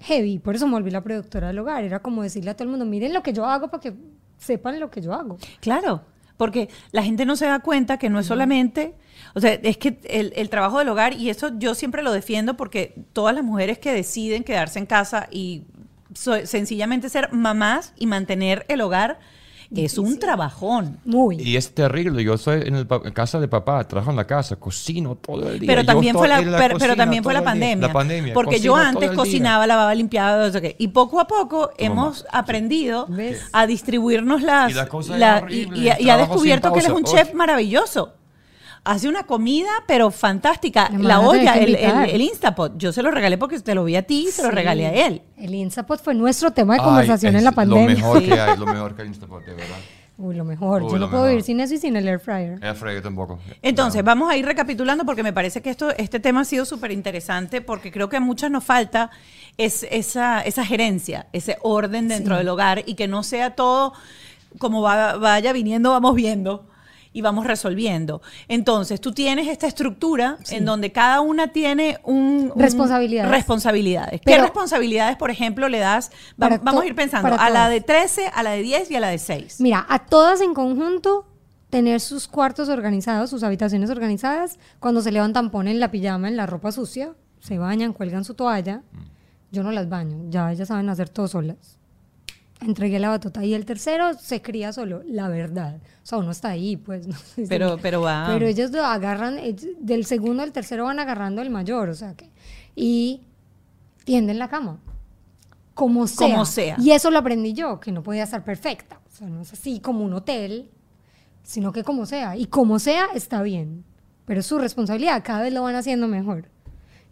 heavy, por eso me volví la productora del hogar, era como decirle a todo el mundo, miren lo que yo hago para que sepan lo que yo hago. Claro, porque la gente no se da cuenta que no es solamente, o sea, es que el, el trabajo del hogar, y eso yo siempre lo defiendo porque todas las mujeres que deciden quedarse en casa y so- sencillamente ser mamás y mantener el hogar, es un trabajón. Muy. Y es terrible, yo soy en, el en casa de papá, trabajo en la casa, cocino todo el día. Pero Yo también fue la, pero, también fue la pandemia. La pandemia. Porque yo cocino antes cocinaba, lavaba, limpiaba. Y poco a poco hemos aprendido ¿Ves? a distribuirnos las. Y la cosa la- era horrible, y, y- y ha descubierto que él es un chef Oye. maravilloso. Hace una comida, pero fantástica. Me La olla, el, el, el Instapot. Yo se lo regalé porque te lo vi a ti y se lo regalé a él. El Instapot fue nuestro tema de Ay, conversación en la pandemia. Lo mejor Sí. que hay, lo mejor que en Instapot, de verdad. Uy, lo mejor. Uy, Yo lo no puedo vivir sin eso y sin el air fryer. Era frío tampoco. Entonces, vamos a ir recapitulando porque me parece que esto, este tema ha sido súper interesante porque creo que a muchas nos falta es, esa, esa gerencia, ese orden dentro del hogar y que no sea todo como va- vaya viniendo, vamos viendo y vamos resolviendo. Entonces, tú tienes esta estructura en donde cada una tiene un... un- Responsabilidades. Responsabilidades. ¿Qué responsabilidades, por ejemplo, le das? Va- vamos a ir pensando a la de 13, a la de 10 y a la de 6. Mira, a todas en conjunto, tener sus cuartos organizados, sus habitaciones organizadas. Cuando se levantan, ponen la pijama en la ropa sucia, se bañan, cuelgan su toalla. Yo no las baño, ya ellas saben hacer todo solas. Entregué la batuta. Y el tercero se cría solo, la verdad. O sea, uno está ahí, pues. no Pero, pero va... Pero ellos lo agarran, ellos- del segundo al tercero van agarrando el mayor, o sea que. Y tienden la cama. como sea. Como sea. Y eso lo aprendí yo, que no podía estar perfecta. O sea, no es así como un hotel, sino que como sea. Y como sea, está bien. Pero es su responsabilidad, cada vez lo van haciendo mejor.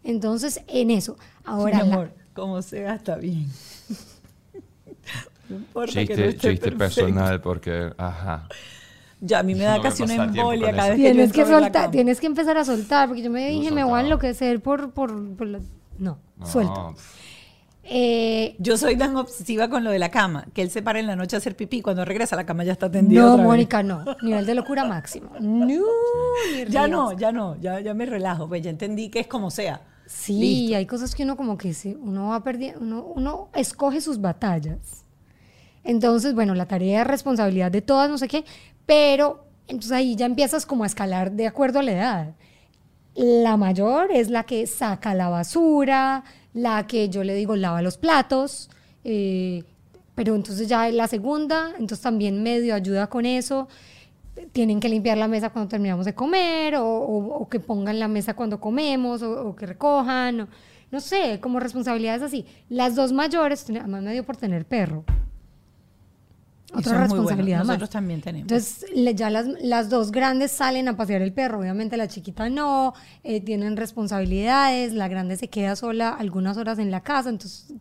Entonces, en eso. Ahora, Mi la- amor, como sea, está bien. No importa que no Chiste, esté chiste perfecto. personal porque, ajá. Ya, a mí me da No a casi una embolia cada vez que yo tienes que entro en la soltar, cama. tienes que empezar a soltar, porque yo me dije, me voy a enloquecer por, por, por la- No, No, suelta. Eh, Yo soy tan obsesiva con lo de la cama, que él se para en la noche a hacer pipí, cuando regresa la cama ya está tendida no, otra vez. Mónica, no. Nivel de locura máximo. No, Ya no, ya no, ya, ya me relajo, pues ya entendí que es como sea. Sí, Listo. hay cosas que uno como que se, uno va perdiendo, uno, uno escoge sus batallas. Entonces, bueno, la tarea es responsabilidad de todas, no sé qué, pero entonces ahí ya empiezas como a escalar de acuerdo a la edad. La mayor es la que saca la basura, la que yo le digo lava los platos, eh, pero entonces ya la segunda, entonces también medio ayuda con eso. Tienen que limpiar la mesa cuando terminamos de comer, o, que pongan la mesa cuando comemos, o, que recojan, no sé, como responsabilidades así. Las dos mayores, además me dio por tener perro. Otra es muy bueno. responsabilidad más. Nosotros también tenemos. Entonces, le- ya las, las dos grandes salen a pasear el perro. Obviamente la chiquita no, eh, tienen responsabilidades. La grande se queda sola algunas horas en la casa, entonces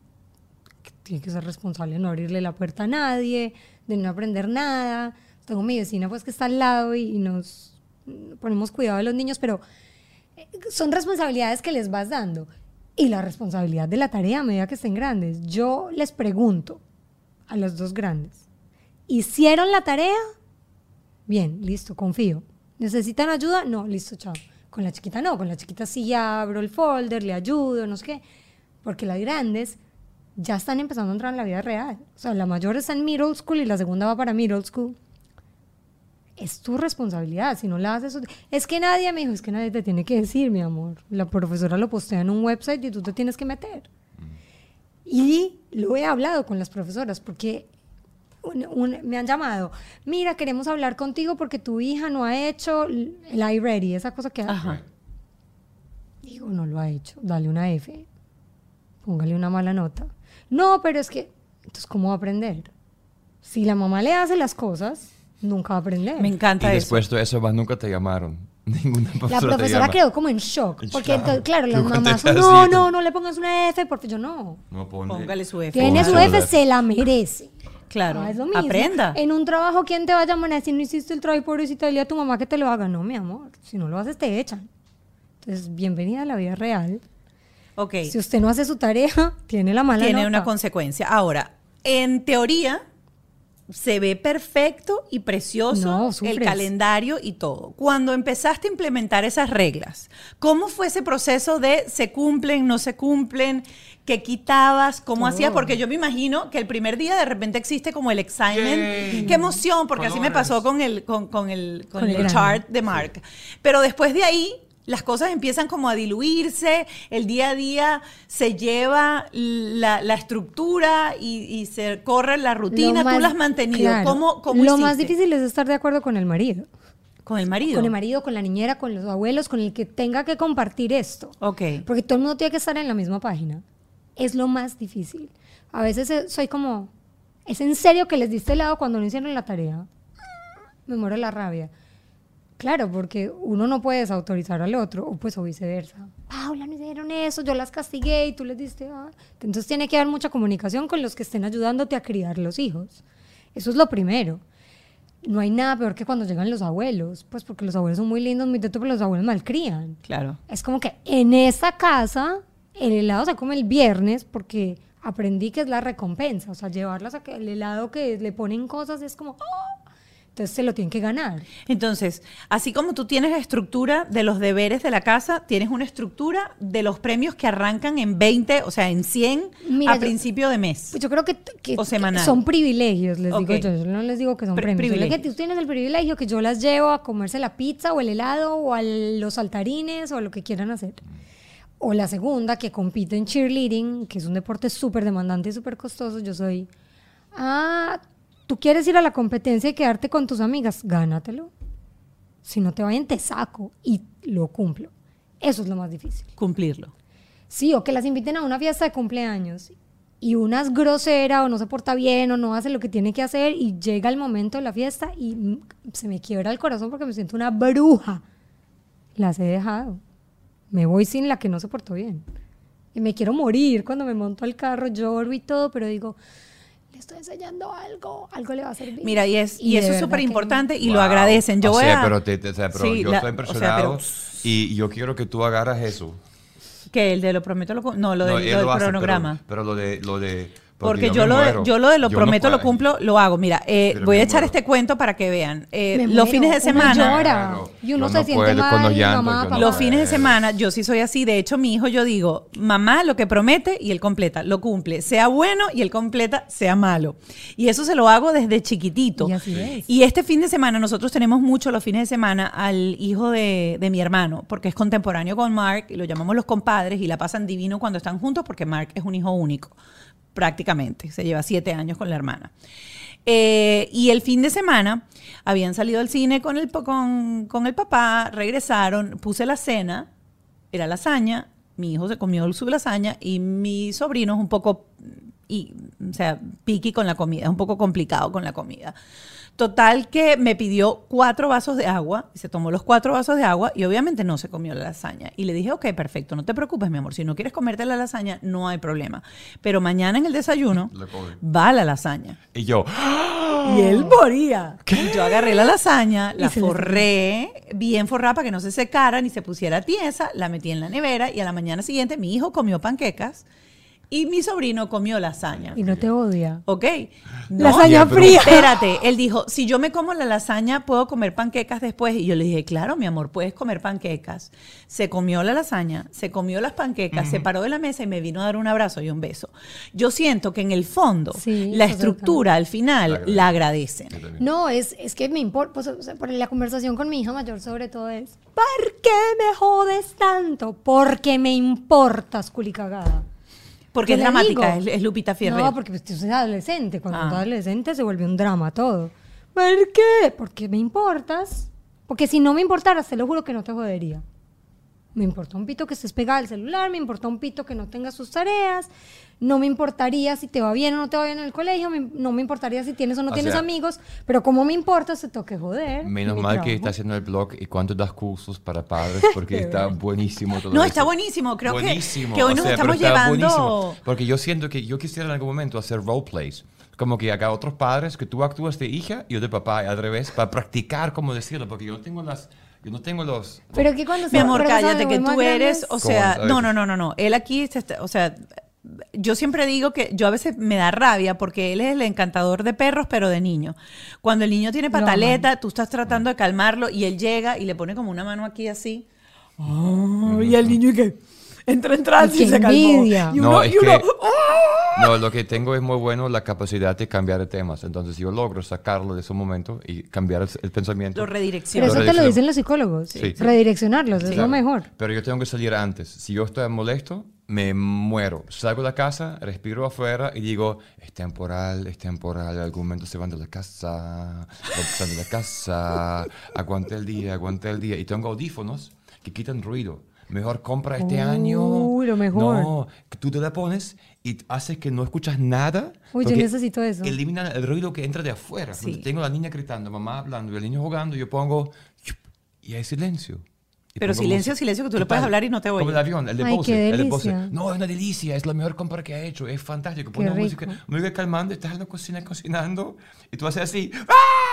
tiene que ser responsable de no abrirle la puerta a nadie, de no aprender nada. Tengo mi vecina pues que está al lado y, y nos ponemos cuidado de los niños, pero eh, son responsabilidades que les vas dando. Y la responsabilidad de la tarea a medida que estén grandes. Yo les pregunto a los dos grandes, ¿hicieron la tarea? Bien, listo, confío. ¿Necesitan ayuda? No, listo, chao. Con la chiquita no, con la chiquita sí abro el folder, le ayudo, no sé qué. Porque las grandes ya están empezando a entrar en la vida real. O sea, la mayor está en middle school y la segunda va para middle school. Es tu responsabilidad, si no la haces... Es que nadie me dijo, es que nadie te tiene que decir, mi amor. La profesora lo postea en un website y tú te tienes que meter. Y lo he hablado con las profesoras porque un- un- me han llamado, mira, queremos hablar contigo porque tu hija no ha hecho el iReady, esa cosa que... Ajá. Digo, no lo ha hecho, dale una F, póngale una mala nota. No, pero es que, entonces, ¿cómo va a aprender? Si la mamá le hace las cosas, nunca va a aprender. Me Y encanta eso. después de eso, más nunca te llamaron. Ninguna profesora La profesora quedó como en shock, porque shock. entonces, claro, Tú las mamás, no, no, no le pongas una F, porque yo no. No, ponle- Póngale su F. Tiene su F, se la merece. Claro. Ah, es lo mismo. Aprenda. En un trabajo, ¿quién te va a llamar a decir no hiciste el trabajo, pobrecita, dile a tu mamá que te lo haga? No, mi amor. Si no lo haces, te echan. Entonces, bienvenida a la vida real. Ok. Si usted no hace su tarea, tiene la mala Tiene nota. una consecuencia. Ahora, en teoría, se ve perfecto y precioso No, el calendario y todo. Cuando empezaste a implementar esas reglas, ¿cómo fue ese proceso de se cumplen, no se cumplen? ¿Qué quitabas? ¿Cómo hacías? Porque yo me imagino que el primer día de repente existe como el excitement. Yay. ¡Qué emoción! Porque así me pasó con el, con, con el, con Con el el grande. chart de Mark. Pero después de ahí, las cosas empiezan como a diluirse, el día a día se lleva la, la estructura y, y se corre la rutina. Más- Tú la has mantenido. claro, ¿Cómo, cómo Lo más difícil es estar de acuerdo con el marido. Con el marido. Con el marido, con la niñera, con los abuelos, con el que tenga que compartir esto. Ok. Porque todo el mundo tiene que estar en la misma página. Es lo más difícil. A veces eh, soy como, ¿es en serio que les diste helado cuando no hicieron la tarea? Me muero la rabia. Claro, porque uno no puede desautorizar al otro, o pues o viceversa. Paula, no hicieron eso, yo las castigué y tú les diste... ah". Entonces tiene que haber mucha comunicación con los que estén ayudándote a criar los hijos. Eso es lo primero. No hay nada peor que cuando llegan los abuelos, pues porque los abuelos son muy lindos, muy tetos, pero los abuelos malcrían. Claro. Es como que en esa casa el helado se come el viernes porque aprendí que es la recompensa. O sea, llevarlas a que el helado que le ponen cosas es como... ¡ah! Entonces se lo tienen que ganar. Entonces, así como tú tienes la estructura de los deberes de la casa, tienes una estructura de los premios que arrancan en 20, o sea, en 100 Mira, a yo- principio de mes. Pues yo creo que, que- O semanal. que son privilegios, les Ok. digo yo. Yo no les digo que son Pri- premios. Les digo que privilegios. tú tienes el privilegio que yo las llevo a comerse la pizza o el helado o a los saltarines o lo que quieran hacer. O la segunda, que compite en cheerleading, que es un deporte súper demandante y súper costoso. Yo soy, ah, tú quieres ir a la competencia y quedarte con tus amigas, gánatelo. Si no te vayan, te saco y lo cumplo. Eso es lo más difícil. Cumplirlo. Sí, o que las inviten a una fiesta de cumpleaños. y una es grosera o no se porta bien o no hace lo que tiene que hacer y llega el momento de la fiesta y se me quiebra el corazón porque me siento una bruja. Las he dejado. Me voy sin la que no se portó bien. Y me quiero morir cuando me monto al carro, lloro y todo, pero digo, estoy enseñando algo, algo le va a servir. Mira, y, es, y, eso es súper que- importante y lo agradecen. Yo o voy sea, a- pero, te- te- o sea, pero Sí, yo la- estoy o sea, impresionado pero- y yo quiero que tú agarras eso. que el de lo prometo lo no lo, No, lo del lo hace, cronograma. Pero, pero lo de... Lo de Porque, yo, lo de, yo lo de lo Yo no prometo lo cumplo, lo hago. Mira, eh, voy a echar muero. este cuento para que vean. Eh, los fines de uno semana. llora Claro, y uno yo se no siente mal papá. Los fines de semana, yo sí soy así. De hecho, mi hijo, yo digo, mamá lo que promete y él completa, lo cumple. Sea bueno y él completa, sea malo. Y eso se lo hago desde chiquitito. Y así es. Y este fin de semana, nosotros tenemos mucho los fines de semana al hijo de, de mi hermano, porque es contemporáneo con Mark y lo llamamos los compadres y la pasan divino cuando están juntos porque Mark es un hijo único, prácticamente. Se lleva siete años con la hermana. Eh, y el fin de semana habían salido al cine con el, con, con el papá, regresaron, puse la cena, era lasaña, mi hijo se comió su lasaña y mi sobrino es un poco, y, o sea, piqui con la comida, es un poco complicado con la comida. Total que me pidió cuatro vasos de agua, y se tomó los cuatro vasos de agua y obviamente no se comió la lasaña. Y le dije, ok, perfecto, no te preocupes, mi amor, si no quieres comerte la lasaña, no hay problema. Pero mañana en el desayuno va la lasaña. Y yo... Y él moría. Y Yo agarré la lasaña, la forré bien forrada para que no se secara ni se pusiera tiesa, la metí en la nevera y a la mañana siguiente mi hijo comió panquecas y mi sobrino comió lasaña. Y no te odia. ¿Ok? Lasaña pero- fría. Espérate, él dijo, si yo me como la lasaña, ¿puedo comer panquecas después? Y yo le dije, claro, mi amor, puedes comer panquecas. Se comió la lasaña, se comió las panquecas, se paró de la mesa y me vino a dar un abrazo y un beso. Yo siento que en el fondo, Sí, la estructura al final la agradecen. No, es, es que me importa, pues, o sea, por la conversación con mi hija mayor sobre todo es, ¿por qué me jodes tanto? Porque me importas, culicagada. Porque es dramática, es, es Lupita Fierrer. No, porque pues, tú eres adolescente. Cuando Ah. adolescente se vuelve un drama todo. ¿Por qué? Porque me importas. Porque si no me importaras, te lo juro que no te jodería. Me importa un pito que estés pegada al celular, me importa un pito que no tengas sus tareas, no me importaría si te va bien o no te va bien en el colegio, me- no me importaría si tienes o no O tienes sea- amigos, pero como me importa, se toque joder. Menos mi mal que está haciendo el blog y cuánto das cursos para padres porque está buenísimo todo No, eso. está buenísimo. Creo que- Buenísimo, que hoy o nos sea, estamos está llevando- buenísimo. Porque yo siento que yo quisiera en algún momento hacer roleplays. Como que haga otros padres, que tú actúas de hija y yo de papá, y al revés, para practicar cómo decirlo, porque yo no tengo las... Yo no tengo los... Pero que cuando Mi se- amor, cállate, que tú eres, o ¿Cómo sea, no, no, no, no, no. Él aquí, está- o sea, yo siempre digo que yo a veces me da rabia porque él es el encantador de perros, pero de niño. Cuando el niño tiene pataleta, tú estás tratando de calmarlo y él llega y le pone como una mano aquí así. Y el niño y que entra en trance Y y se calmó. envidia. Y No, uno, es y uno, que- ¡ah! No, lo que tengo es muy bueno la capacidad de cambiar de temas. Entonces yo logro sacarlo de ese momento y cambiar el, el pensamiento. lo Pero redirecciona. eso te lo redirecciono. dicen los psicólogos. Sí. Redireccionarlos, es Claro. lo mejor. Pero yo tengo que salir antes. Si yo estoy molesto, me muero. Salgo de la casa, respiro afuera y digo, es temporal, es temporal. En algún momento se van de la casa, se van de la casa, aguante el día, aguante el día. Y tengo audífonos que quitan ruido. Mejor compra este año. Uy, lo mejor. No, tú te la pones y haces que no escuchas nada. Uy, yo necesito eso. Eliminan el ruido que entra de afuera. Sí. Tengo a la niña gritando, mamá hablando y el niño jugando, yo pongo y hay silencio. Pero silencio, música. silencio, que tú le puedes hablar y no te oye. Como el avión, el de Ay, Bose. qué el de Bose. No, es una delicia, es la mejor compra que ha hecho, es fantástico. Pone música, música calmando, estás en la cocina cocinando y tú haces así. ¡Ah!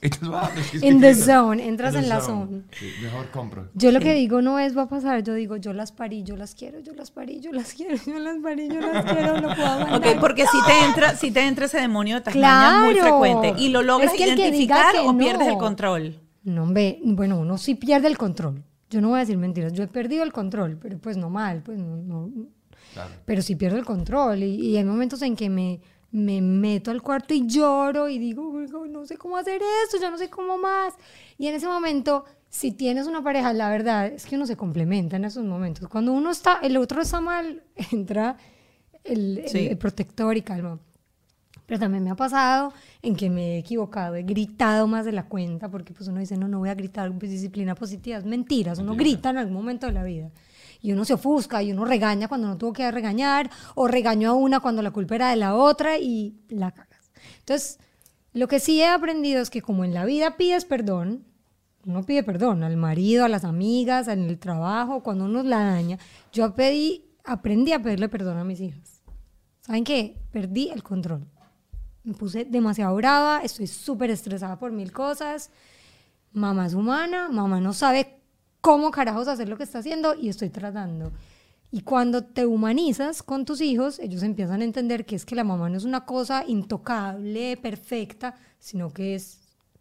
Tú hablas, y In the zone, entras In the en la zone. Sí, mejor compra. Yo lo que digo no es va a pasar, yo digo yo las parí, yo las quiero, yo las parí, yo las quiero, yo las parí, yo las quiero, no puedo aguantar. Ok, porque si te entra, si te entra ese demonio de Tasmania muy Claro. frecuente y lo logras Es que el que diga identificar que o no. pierdes el control. No, hombre, bueno, uno sí pierde el control. Yo no voy a decir mentiras, yo he perdido el control, pero pues no mal, pues no, no- Claro. pero sí pierdo el control y, y hay momentos en que me, me meto al cuarto y lloro y digo, "Oiga, no sé cómo hacer esto, ya no sé cómo más. Y en ese momento, si tienes una pareja, la verdad es que uno se complementa en esos momentos. Cuando uno está, el otro está mal, entra el, el- Sí. el protector y calma. Pero también me ha pasado en que me he equivocado, he gritado más de la cuenta, porque pues uno dice, no, no voy a gritar, pues disciplina positiva, es mentiras, uno grita en algún momento de la vida. Y uno se ofusca y uno regaña cuando no tuvo que regañar o regañó a una cuando la culpa era de la otra y la cagas. Entonces, lo que sí he aprendido es que como en la vida pides perdón, uno pide perdón al marido, a las amigas, en el trabajo, cuando uno la daña, yo pedí, aprendí a pedirle perdón a mis hijas. ¿Saben qué? Perdí el control. Me puse demasiado brava, estoy súper estresada por mil cosas. Mamá es humana, mamá no sabe cómo carajos hacer lo que está haciendo y estoy tratando. Y cuando te humanizas con tus hijos, ellos empiezan a entender que es que la mamá no es una cosa intocable, perfecta, sino que es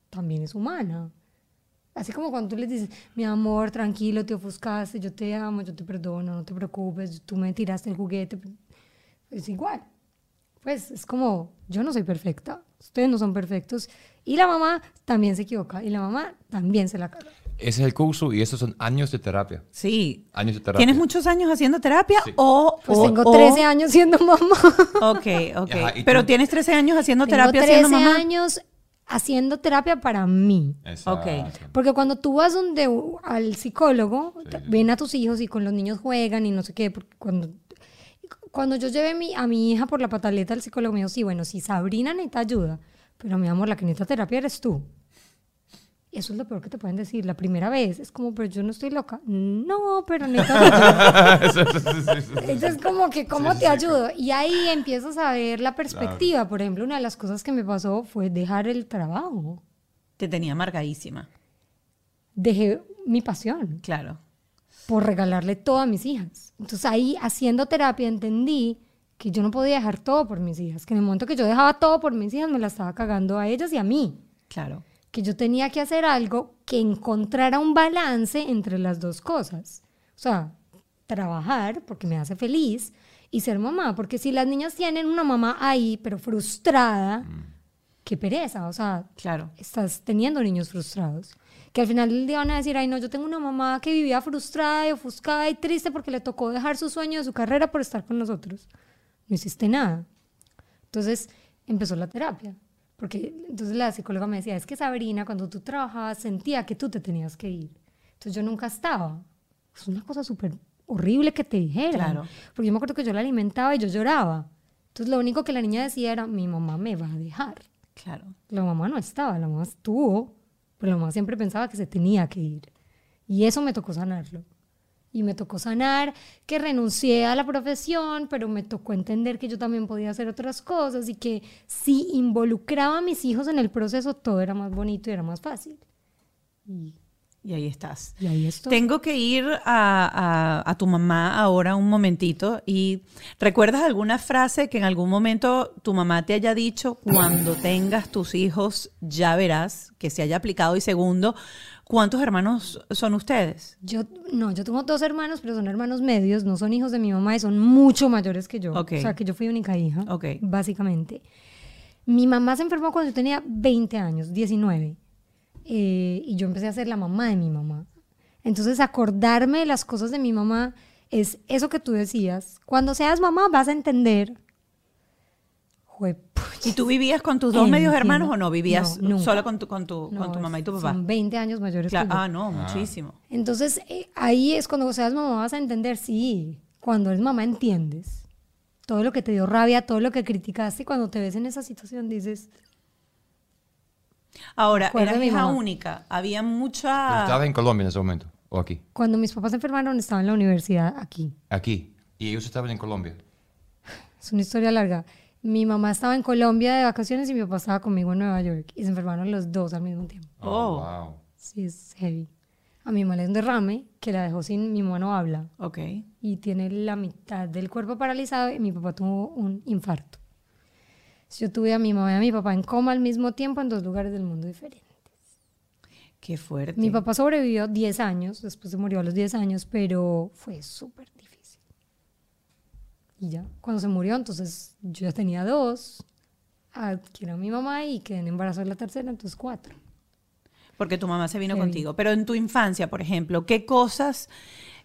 también es humana. Así como cuando tú les dices, mi amor, tranquilo, te ofuscaste, yo te amo, yo te perdono, no te preocupes, tú me tiraste el juguete. Es igual. Pues es como, yo no soy perfecta, ustedes no son perfectos. Y la mamá también se equivoca y la mamá también se la caga. Ese es el curso y esos son años de terapia. Sí. Años de terapia. ¿Tienes muchos años haciendo terapia Sí. o, Pues o- tengo o- 13 años siendo mamá. Ok, ok. Ajá, ¿y Pero tú? tienes 13 años haciendo Tengo terapia 13 siendo mamá. años haciendo terapia para mí. Exacto. Porque cuando tú vas donde al psicólogo, ven a tus hijos y con los niños juegan y no sé qué, porque cuando cuando yo llevé mi, a mi hija por la pataleta al psicólogo me dijo, sí, bueno, si Sabrina necesita ayuda, pero mi amor, la que necesita terapia eres tú. Eso es lo peor que te pueden decir. La primera vez es como, pero yo no estoy loca. No, pero necesito ayuda. Entonces, como que, ¿cómo te ayudo? Y ahí empiezas a ver la perspectiva. Por ejemplo, una de las cosas que me pasó fue dejar el trabajo. Te tenía amargadísima, Dejé mi pasión claro. por regalarle todo a mis hijas. Entonces ahí, haciendo terapia, entendí que yo no podía dejar todo por mis hijas. Que en el momento que yo dejaba todo por mis hijas, me la estaba cagando a ellas y a mí. Claro. Que yo tenía que hacer algo que encontrara un balance entre las dos cosas. O sea, trabajar porque me hace feliz y ser mamá, porque si las niñas tienen una mamá ahí, pero frustrada, qué pereza, o sea, Claro. estás teniendo niños frustrados. Que al final del día van a decir, ay no, yo tengo una mamá que vivía frustrada y ofuscada y triste porque le tocó dejar su sueño de su carrera por estar con nosotros. No hiciste nada. Entonces empezó la terapia. Porque entonces la psicóloga me decía, es que Sabrina, cuando tú trabajabas, sentía que tú te tenías que ir. Entonces yo nunca estaba. Es una cosa súper horrible que te dijeran. Claro. Porque yo me acuerdo que yo la alimentaba y yo lloraba. Entonces lo único que la niña decía era, mi mamá me va a dejar. Claro. La mamá no estaba, la mamá estuvo, pero la mamá siempre pensaba que se tenía que ir. Y eso me tocó sanarlo. Y me tocó sanar que renuncié a la profesión, pero me tocó entender que yo también podía hacer otras cosas y que si involucraba a mis hijos en el proceso, todo era más bonito y era más fácil. Y, Y ahí estás. y ahí estoy. Tengo que ir a, a- a tu mamá ahora un momentito y ¿recuerdas alguna frase que en algún momento tu mamá te haya dicho cuando tengas tus hijos ya verás que se haya aplicado? Y segundo, ¿cuántos hermanos son ustedes? Yo, no, yo tengo dos hermanos, pero son hermanos medios, no son hijos de mi mamá y son mucho mayores que yo. Ok. O sea, que yo fui única hija, básicamente. Mi mamá se enfermó cuando yo tenía 20 años, 19. eh, y yo empecé a ser la mamá de mi mamá. Entonces, acordarme de las cosas de mi mamá es eso que tú decías. Cuando seas mamá vas a entender. ¿Y tú vivías con tus dos medios hermanos o no? ¿Vivías No, solo con tu, con, tu, con tu mamá y tu papá? Son 20 años mayores Cla- que yo. ah, no, muchísimo. Entonces, eh, ahí es cuando seas mamá vas a entender, sí, cuando eres mamá entiendes todo lo que te dio rabia, todo lo que criticaste, y cuando te ves en esa situación dices, Ahora, eras hija mamá. única. Había mucha... ¿Estabas en Colombia en ese momento? ¿O aquí? cuando mis papás se enfermaron estaba en la universidad aquí. Aquí. ¿Y ellos estaban en Colombia? Es una historia larga. Mi mamá estaba en Colombia de vacaciones y mi papá estaba conmigo en Nueva York y se enfermaron los dos al mismo tiempo. Oh. wow. Sí, es heavy. A mi mamá le dio un derrame que la dejó sin, mi mamá no habla Ok. y tiene la mitad del cuerpo paralizado y mi papá tuvo un infarto. Yo tuve a mi mamá y a mi papá en coma al mismo tiempo en dos lugares del mundo diferentes. Qué fuerte. Mi papá sobrevivió 10 años, después se murió a los 10 años, pero fue súper difícil. Y ya, cuando se murió, entonces yo ya tenía dos, que era mi mamá y quedé en embarazo de la tercera, entonces cuatro. Porque tu mamá se vino contigo. Pero en tu infancia, por ejemplo, ¿qué cosas...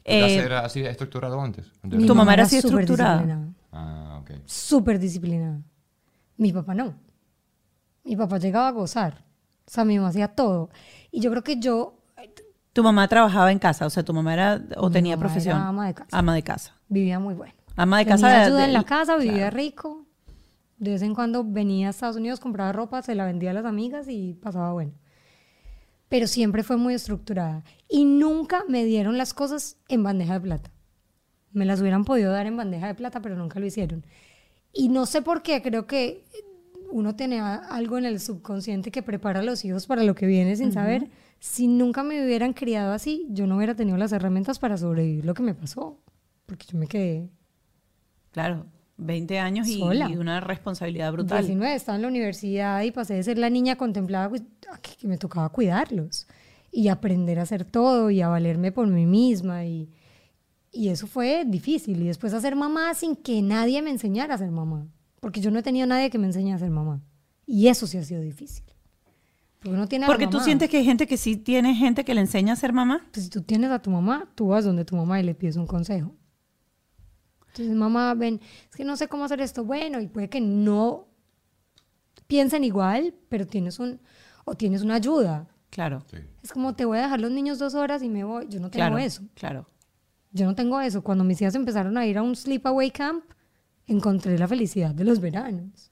¿Tu eh, era así estructurado antes? Mi ¿Tu mamá era así súper estructurada? disciplinada. Ah, ok. súper disciplinada. Mi papá no. Mi papá llegaba a gozar. O sea, mi mamá hacía todo. Y yo creo que yo, Tu mamá trabajaba en casa, o sea, tu mamá era o Mi tenía mamá profesión. era ama de casa. Ama de casa. Vivía muy bueno. Ama de Tenía casa. de- ayuda de- en la casa, vivía claro. rico. De vez en cuando venía a Estados Unidos, compraba ropa, se la vendía a las amigas y pasaba bueno. Pero siempre fue muy estructurada. Y nunca me dieron las cosas en bandeja de plata. Me las hubieran podido dar en bandeja de plata, pero nunca lo hicieron. Y no sé por qué, creo que uno tiene algo en el subconsciente que prepara a los hijos para lo que viene sin saber. Si nunca me hubieran criado así, yo no hubiera tenido las herramientas para sobrevivir lo que me pasó. Porque yo me quedé Claro, 20 años y, una responsabilidad brutal. 19, estaba en la universidad y pasé de ser la niña contemplada a que, me tocaba cuidarlos y aprender a hacer todo y a valerme por mí misma y, y eso fue difícil y después a ser mamá sin que nadie me enseñara a ser mamá porque yo no he tenido nadie que me enseñe a ser mamá y eso sí ha sido difícil porque uno tiene Porque tú sientes que hay gente que sí tiene gente que le enseña a ser mamá. Pues si tú tienes a tu mamá, tú vas donde tu mamá y le pides un consejo. Entonces, mamá, ven, es que no sé cómo hacer esto. Bueno, y puede que no piensen igual, pero tienes un, o tienes una ayuda. Claro, Es como, te voy a dejar los niños dos horas y me voy. Yo no tengo claro, eso. claro. Yo no tengo eso. Cuando mis hijas empezaron a ir a un sleepaway camp, encontré la felicidad de los veranos.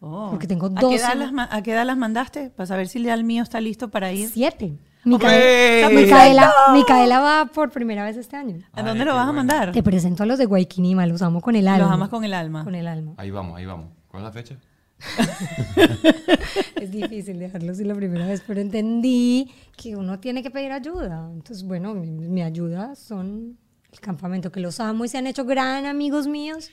Oh. Porque tengo ¿A qué, 12 edad las, ma- ¿A qué edad las mandaste? Para saber si el mío está listo para ir. Siete. Micaela, ¡Está Micaela, Micaela va por primera vez este año. ¿A Ay, dónde lo vas a mandar? Te presento a los de Guayquinima, los amo con el alma. Los amas con el alma. Con el alma. Ahí vamos, ahí vamos. ¿Cuál es la fecha? Es difícil dejarlo así la primera vez, pero entendí que uno tiene que pedir ayuda. Entonces, bueno, mi, mi ayuda son el campamento, que los amo y se han hecho gran amigos míos.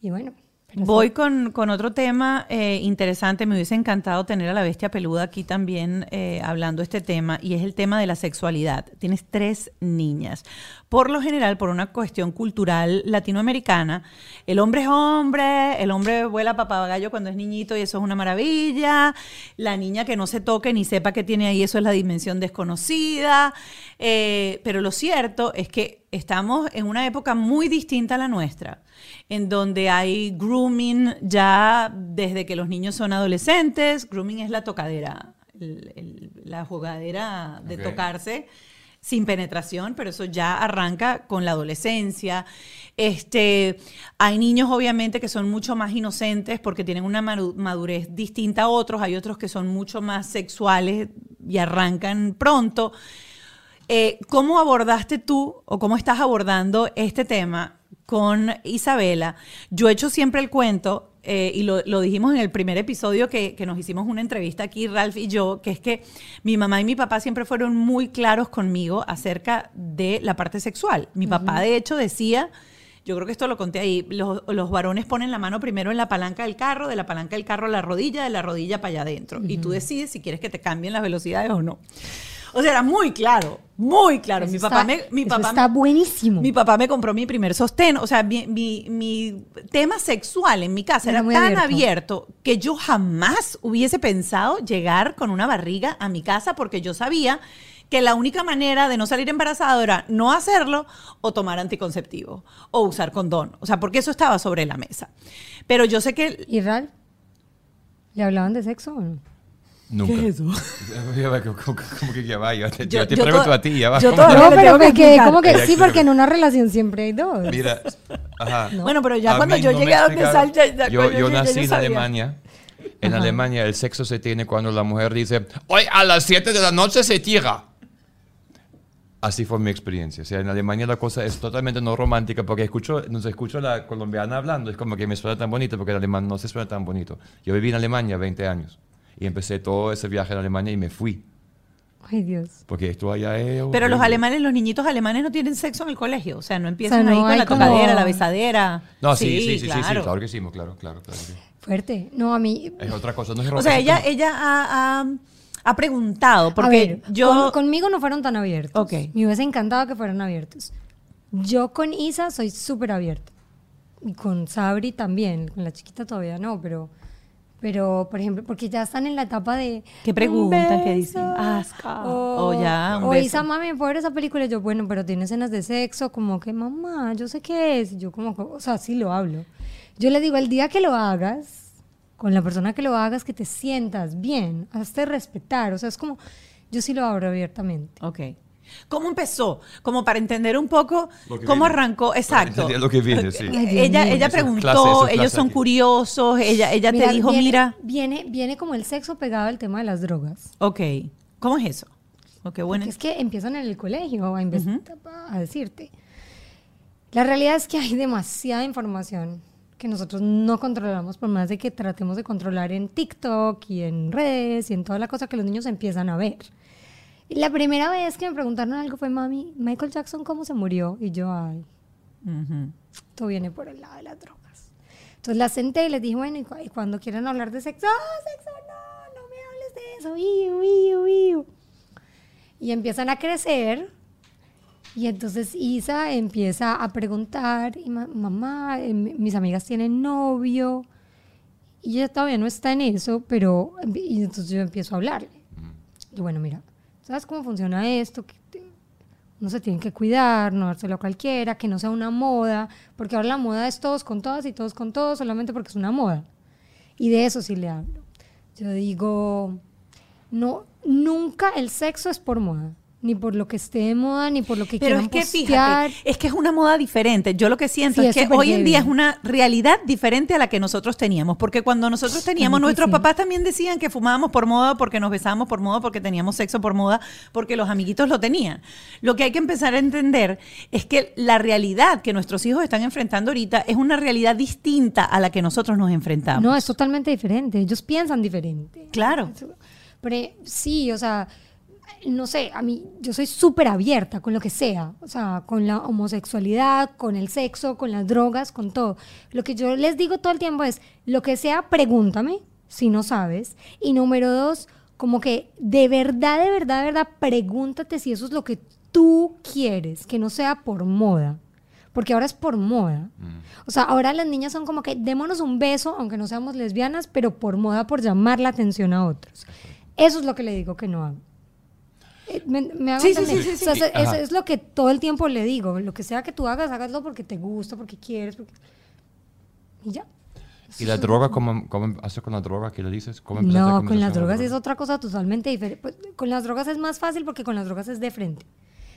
Y bueno, pero Voy con, con otro tema eh, interesante. Me hubiese encantado tener a la bestia peluda aquí también eh, hablando este tema, y es el tema de la sexualidad. Tienes tres niñas. Por lo general, por una cuestión cultural latinoamericana, el hombre es hombre, el hombre vuela papagayo cuando es niñito y eso es una maravilla. La niña que no se toque ni sepa que tiene ahí, eso es la dimensión desconocida. Eh, pero lo cierto es que estamos en una época muy distinta a la nuestra, en donde hay grooming ya desde que los niños son adolescentes. Grooming es la tocadera, el- el- la jugadera de tocarse sin penetración, pero eso ya arranca con la adolescencia. Este, hay niños obviamente que son mucho más inocentes porque tienen una madurez distinta a otros, hay otros que son mucho más sexuales y arrancan pronto. Eh, ¿Cómo abordaste tú o cómo estás abordando este tema con Isabela? Yo he hecho siempre el cuento, eh, y lo, lo dijimos en el primer episodio que, que nos hicimos una entrevista aquí, Ralph y yo, que es que mi mamá y mi papá siempre fueron muy claros conmigo acerca de la parte sexual. Mi papá, de hecho, decía... Yo creo que esto lo conté ahí. Los, los varones ponen la mano primero en la palanca del carro, de la palanca del carro a la rodilla, de la rodilla para allá adentro. Y tú decides si quieres que te cambien las velocidades o no. O sea, era muy claro, muy claro. Eso mi papá está- me, mi eso papá está buenísimo. Mi papá me compró mi primer sostén. O sea, mi, mi- mi tema sexual en mi casa Era tan abierto. abierto. que yo jamás hubiese pensado llegar con una barriga a mi casa porque yo sabía que la única manera de no salir embarazada era no hacerlo o tomar anticonceptivo o usar condón. O sea, porque eso estaba sobre la mesa. Pero yo sé que... ¿Y Ral? ¿Le hablaban de sexo o no? Nunca. ¿Qué es eso? ¿Cómo, cómo- cómo que ya va? Ya te, Yo- ya te yo pregunto to- a ti, ya va. yo ¿Cómo? No, pero que explicar. como que sí, porque en una relación siempre hay dos. Mira, ajá. Bueno, pero ya A cuando yo no llegué a donde sal, ya- yo, yo nací en. Alemania. En Ajá. Alemania el sexo se tiene cuando la mujer dice, hoy a las 7 de la noche se tira. Así fue mi experiencia. O sea, en Alemania la cosa es totalmente no romántica porque escucho, nos escucho la colombiana hablando, es como que me suena tan bonito porque el alemán no se suena tan bonito. Yo viví en Alemania 20 años y empecé todo ese viaje en Alemania y me fui. Ay, Dios. Porque esto allá es... Pero los alemanes, los niñitos alemanes no tienen sexo en el colegio. O sea, no empiezan no ahí con la como- tocadera, la besadera. No, sí, sí, sí, sí, sí, claro que sí, claro, claro, claro. sí. Fuerte. No, a mí... Es otra cosa, no es O sea, ella, como- ella ha, ha- ha preguntado, a porque ver, yo... con- conmigo no fueron tan abiertos. Ok. Me hubiese encantado que fueran abiertos. Yo con Isa soy súper abierta. Y con Sabri también. Con la chiquita todavía no, pero... Pero, por ejemplo, porque ya están en la etapa de... ¿Qué "Un preguntan? ¿Qué beso", dicen? Asca. O, O ya, un o beso. Isa, mami, ¿puedo ver esa película? Y yo, bueno, pero tiene escenas de sexo, como que, mamá, yo sé qué es. Y yo como, o sea, sí lo hablo. Yo le digo, el día que lo hagas, con la persona que lo hagas, que te sientas bien, hazte respetar. O sea, es como, yo sí lo abro abiertamente. Ok. ¿Cómo empezó? Como para entender un poco cómo viene. arrancó. Exacto. Lo que viene, sí. Ella ella Eso es preguntó, clase, eso es ellos son aquí. curiosos, ella, ella te dijo, viene, mira, Viene, viene como el sexo pegado al tema de las drogas. ok, ¿cómo es eso? Ok, bueno. Porque es que empiezan en el colegio a, inves- a decirte. La realidad es que hay demasiada información que nosotros no controlamos por más de que tratemos de controlar en TikTok y en redes y en toda la cosa que los niños empiezan a ver. La primera vez que me preguntaron algo fue, mami, Michael Jackson, ¿cómo se murió? Y yo, ay, Ujú. esto viene por el lado de las drogas. Entonces la senté y les dije, bueno, y, cu- y cuando quieran hablar de sexo, ¡ah, sexo, no, no me hables de eso, iu, iu, iu". Y empiezan a crecer. Y entonces Isa empieza a preguntar, y ma- mamá, eh, mi- mis amigas tienen novio. Y ella todavía no está en eso, pero y entonces yo empiezo a hablarle. Y bueno, mira, ¿sabes cómo funciona esto? Que te- no se tienen que cuidar, no dárselo a cualquiera, que no sea una moda, porque ahora la moda es todos con todas y todos con todos solamente porque es una moda. Y de eso sí le hablo. Yo digo, no, nunca el sexo es por moda, ni por lo que esté de moda, ni por lo que Pero quieran es que postear. fíjate, es que es una moda diferente. Yo lo que siento Sí, es es que hoy en día es una realidad diferente a la que nosotros teníamos. Porque cuando nosotros teníamos, nuestros papás también decían que fumábamos por moda, porque nos besábamos por moda, porque teníamos sexo por moda, porque los amiguitos lo tenían. Lo que hay que empezar a entender es que la realidad que nuestros hijos están enfrentando ahorita es una realidad distinta a la que nosotros nos enfrentamos. No, es totalmente diferente. Ellos piensan diferente. Claro. Pero eh, sí, o sea, no sé, a mí, yo soy súper abierta con lo que sea, o sea, con la homosexualidad, con el sexo, con las drogas, con todo. Lo que yo les digo todo el tiempo es, lo que sea, pregúntame si no sabes. Y número dos, como que de verdad, de verdad, de verdad, pregúntate si eso es lo que tú quieres, que no sea por moda. Porque ahora es por moda. O sea, ahora las niñas son como que démonos un beso, aunque no seamos lesbianas, pero por moda, por llamar la atención a otros. Eso es lo que le digo que no hago. ¿Me, me hago Sí, sí, sí, sí, O sea, sí. eso- es lo que todo el tiempo le digo. Lo que sea que tú hagas, hágaslo porque te gusta, porque quieres. porque- Y ya. ¿Y la droga? ¿Cómo, cómo haces con la droga? ¿Qué le dices? ¿Cómo No, con las drogas la es otra cosa totalmente diferente. Pues, con las drogas es más fácil porque con las drogas es de frente.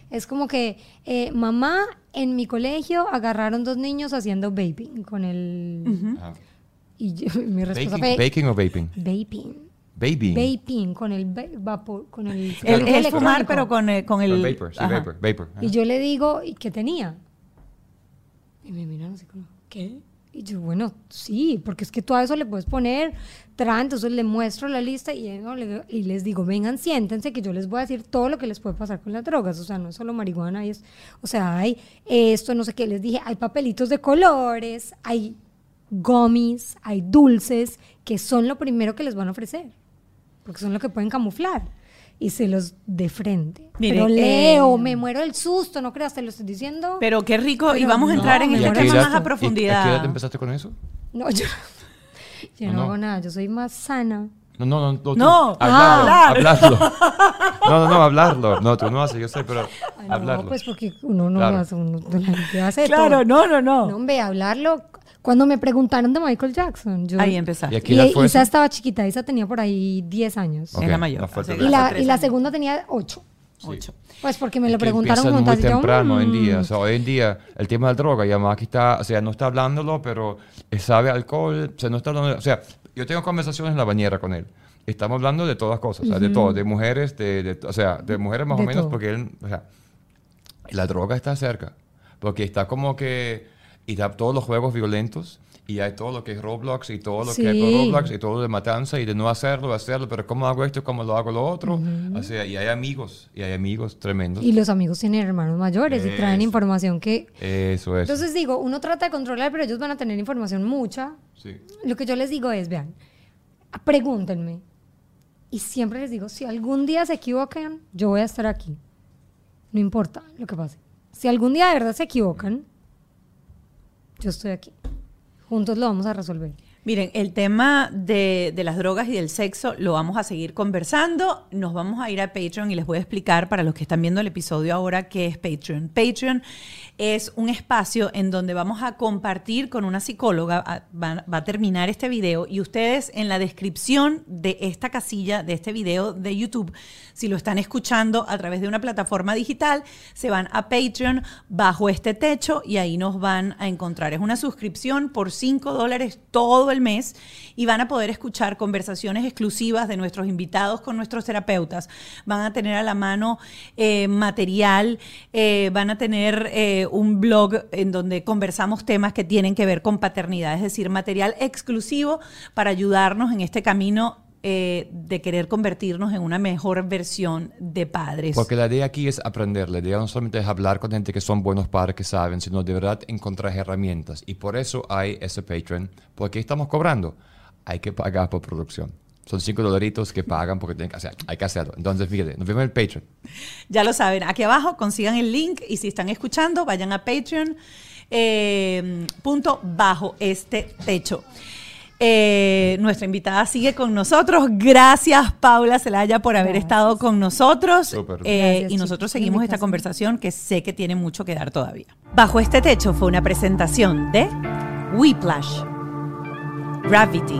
Es como que, eh, mamá, en mi colegio agarraron dos niños haciendo vaping con el... Ah, Y yo- mi respuesta ¿Baking, fue... baking o vaping? Vaping. Baby. Vaping, con el va- vapor, con el... El, cigarrillo el fumar, pero con el... Con el vapor, sí, ajá. vapor, vapor. ajá. Y yo le digo, ¿y qué tenía? Y me miran así como, ¿qué? Y yo, bueno, sí, porque es que tú a eso le puedes poner tra, entonces le muestro la lista y, llego, le- y les digo, vengan, siéntense, que yo les voy a decir todo lo que les puede pasar con las drogas. O sea, no es solo marihuana, y es, o sea, hay esto, no sé qué, les dije, hay papelitos de colores, hay gummies, hay dulces, que son lo primero que les van a ofrecer, porque son lo que pueden camuflar. Y se los de frente. Mire, Pero leo, eh, me muero del susto, no creas, te lo estoy diciendo. Pero qué rico. y vamos a no, entrar en este ¿Y tema más a y- ¿A qué profundidad. edad empezaste con eso? No, yo, yo no, no? hago nada, yo soy más sana. No, no, no. tú- No, hablarlo, hablar. hablarlo. No, no, no, hablarlo. No, tú no haces, yo sé, pero Ay, no, hablarlo. pues porque uno no Claro. hace, uno, hace Claro, todo. no, no, no. No, hombre, hablarlo. Cuando me preguntaron de Michael Jackson, yo... Ahí ¿Y empezaste. Y fue Isa estaba chiquita, Isa tenía por ahí 10 años. Ok, Es la mayor. que Y la, y la segunda tenía 8. Ocho. Pues porque me lo que preguntaron muy temprano hoy en día. mm, O sea, hoy en día el tema de la droga, ya más aquí está, o sea, no está hablándolo, pero sabe alcohol, o sea, no está hablando, o sea, yo tengo conversaciones en la bañera con él. Estamos hablando de todas cosas, o sea, de todo, de mujeres, de, de- o sea, de mujeres más De o menos, todo. porque él, o sea, la droga está cerca, porque está como que, y da todos los juegos violentos, y hay todo lo que es Roblox, y todo lo que hay Sí. Roblox, y todo lo de matanza, y de no hacerlo, hacerlo, pero ¿cómo hago esto? ¿Cómo lo hago lo otro? O sea, y hay amigos, y hay amigos tremendos. Y los amigos tienen hermanos mayores y traen información que... Eso es. Entonces digo, uno trata de controlar, pero ellos van a tener información mucha. sí. Lo que yo les digo es, vean, pregúntenme. Y siempre les digo, si algún día se equivocan, yo voy a estar aquí. No importa lo que pase. Si algún día de verdad se equivocan, yo estoy aquí. Juntos lo vamos a resolver. Miren, el tema de, las drogas y del sexo lo vamos a seguir conversando. Nos vamos a ir a Patreon y les voy a explicar para los que están viendo el episodio ahora qué es Patreon. Patreon es un espacio en donde vamos a compartir con una psicóloga, va, a terminar este video y ustedes en la descripción de esta casilla, de este video de YouTube, si lo están escuchando a través de una plataforma digital, se van a Patreon bajo este techo y ahí nos van a encontrar. Es una suscripción por 5 dólares todo el mes y van a poder escuchar conversaciones exclusivas de nuestros invitados con nuestros terapeutas. Van a tener a la mano eh, material, eh, van a tener eh, un blog en donde conversamos temas que tienen que ver con paternidad, es decir, material exclusivo para ayudarnos en este camino eh, de querer convertirnos en una mejor versión de padres. Porque la idea aquí es aprender, la idea no solamente es hablar con gente que son buenos padres, que saben, sino de verdad encontrar herramientas. Y por eso hay ese Patreon, porque estamos cobrando. Hay que pagar por producción. Son cinco dolaritos que pagan porque tienen que hacer, hay que hacerlo. Entonces, fíjate, nos vemos en el Patreon. Ya lo saben, aquí abajo consigan el link y si están escuchando, vayan a Patreon. Eh, punto bajo este techo. Eh, nuestra invitada sigue con nosotros. Gracias, Paula Celaya, por haber Gracias. estado con nosotros. Eh, Gracias, y nosotros seguimos esta conversación que sé que tiene mucho que dar todavía. Bajo este techo fue una presentación de Whiplash, Gravity,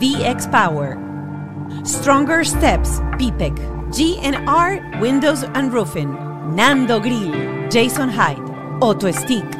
VX Power, Stronger Steps, PPEC, GNR, Windows and Roofing, Nando Grill, Jason Hyde, Auto Stick.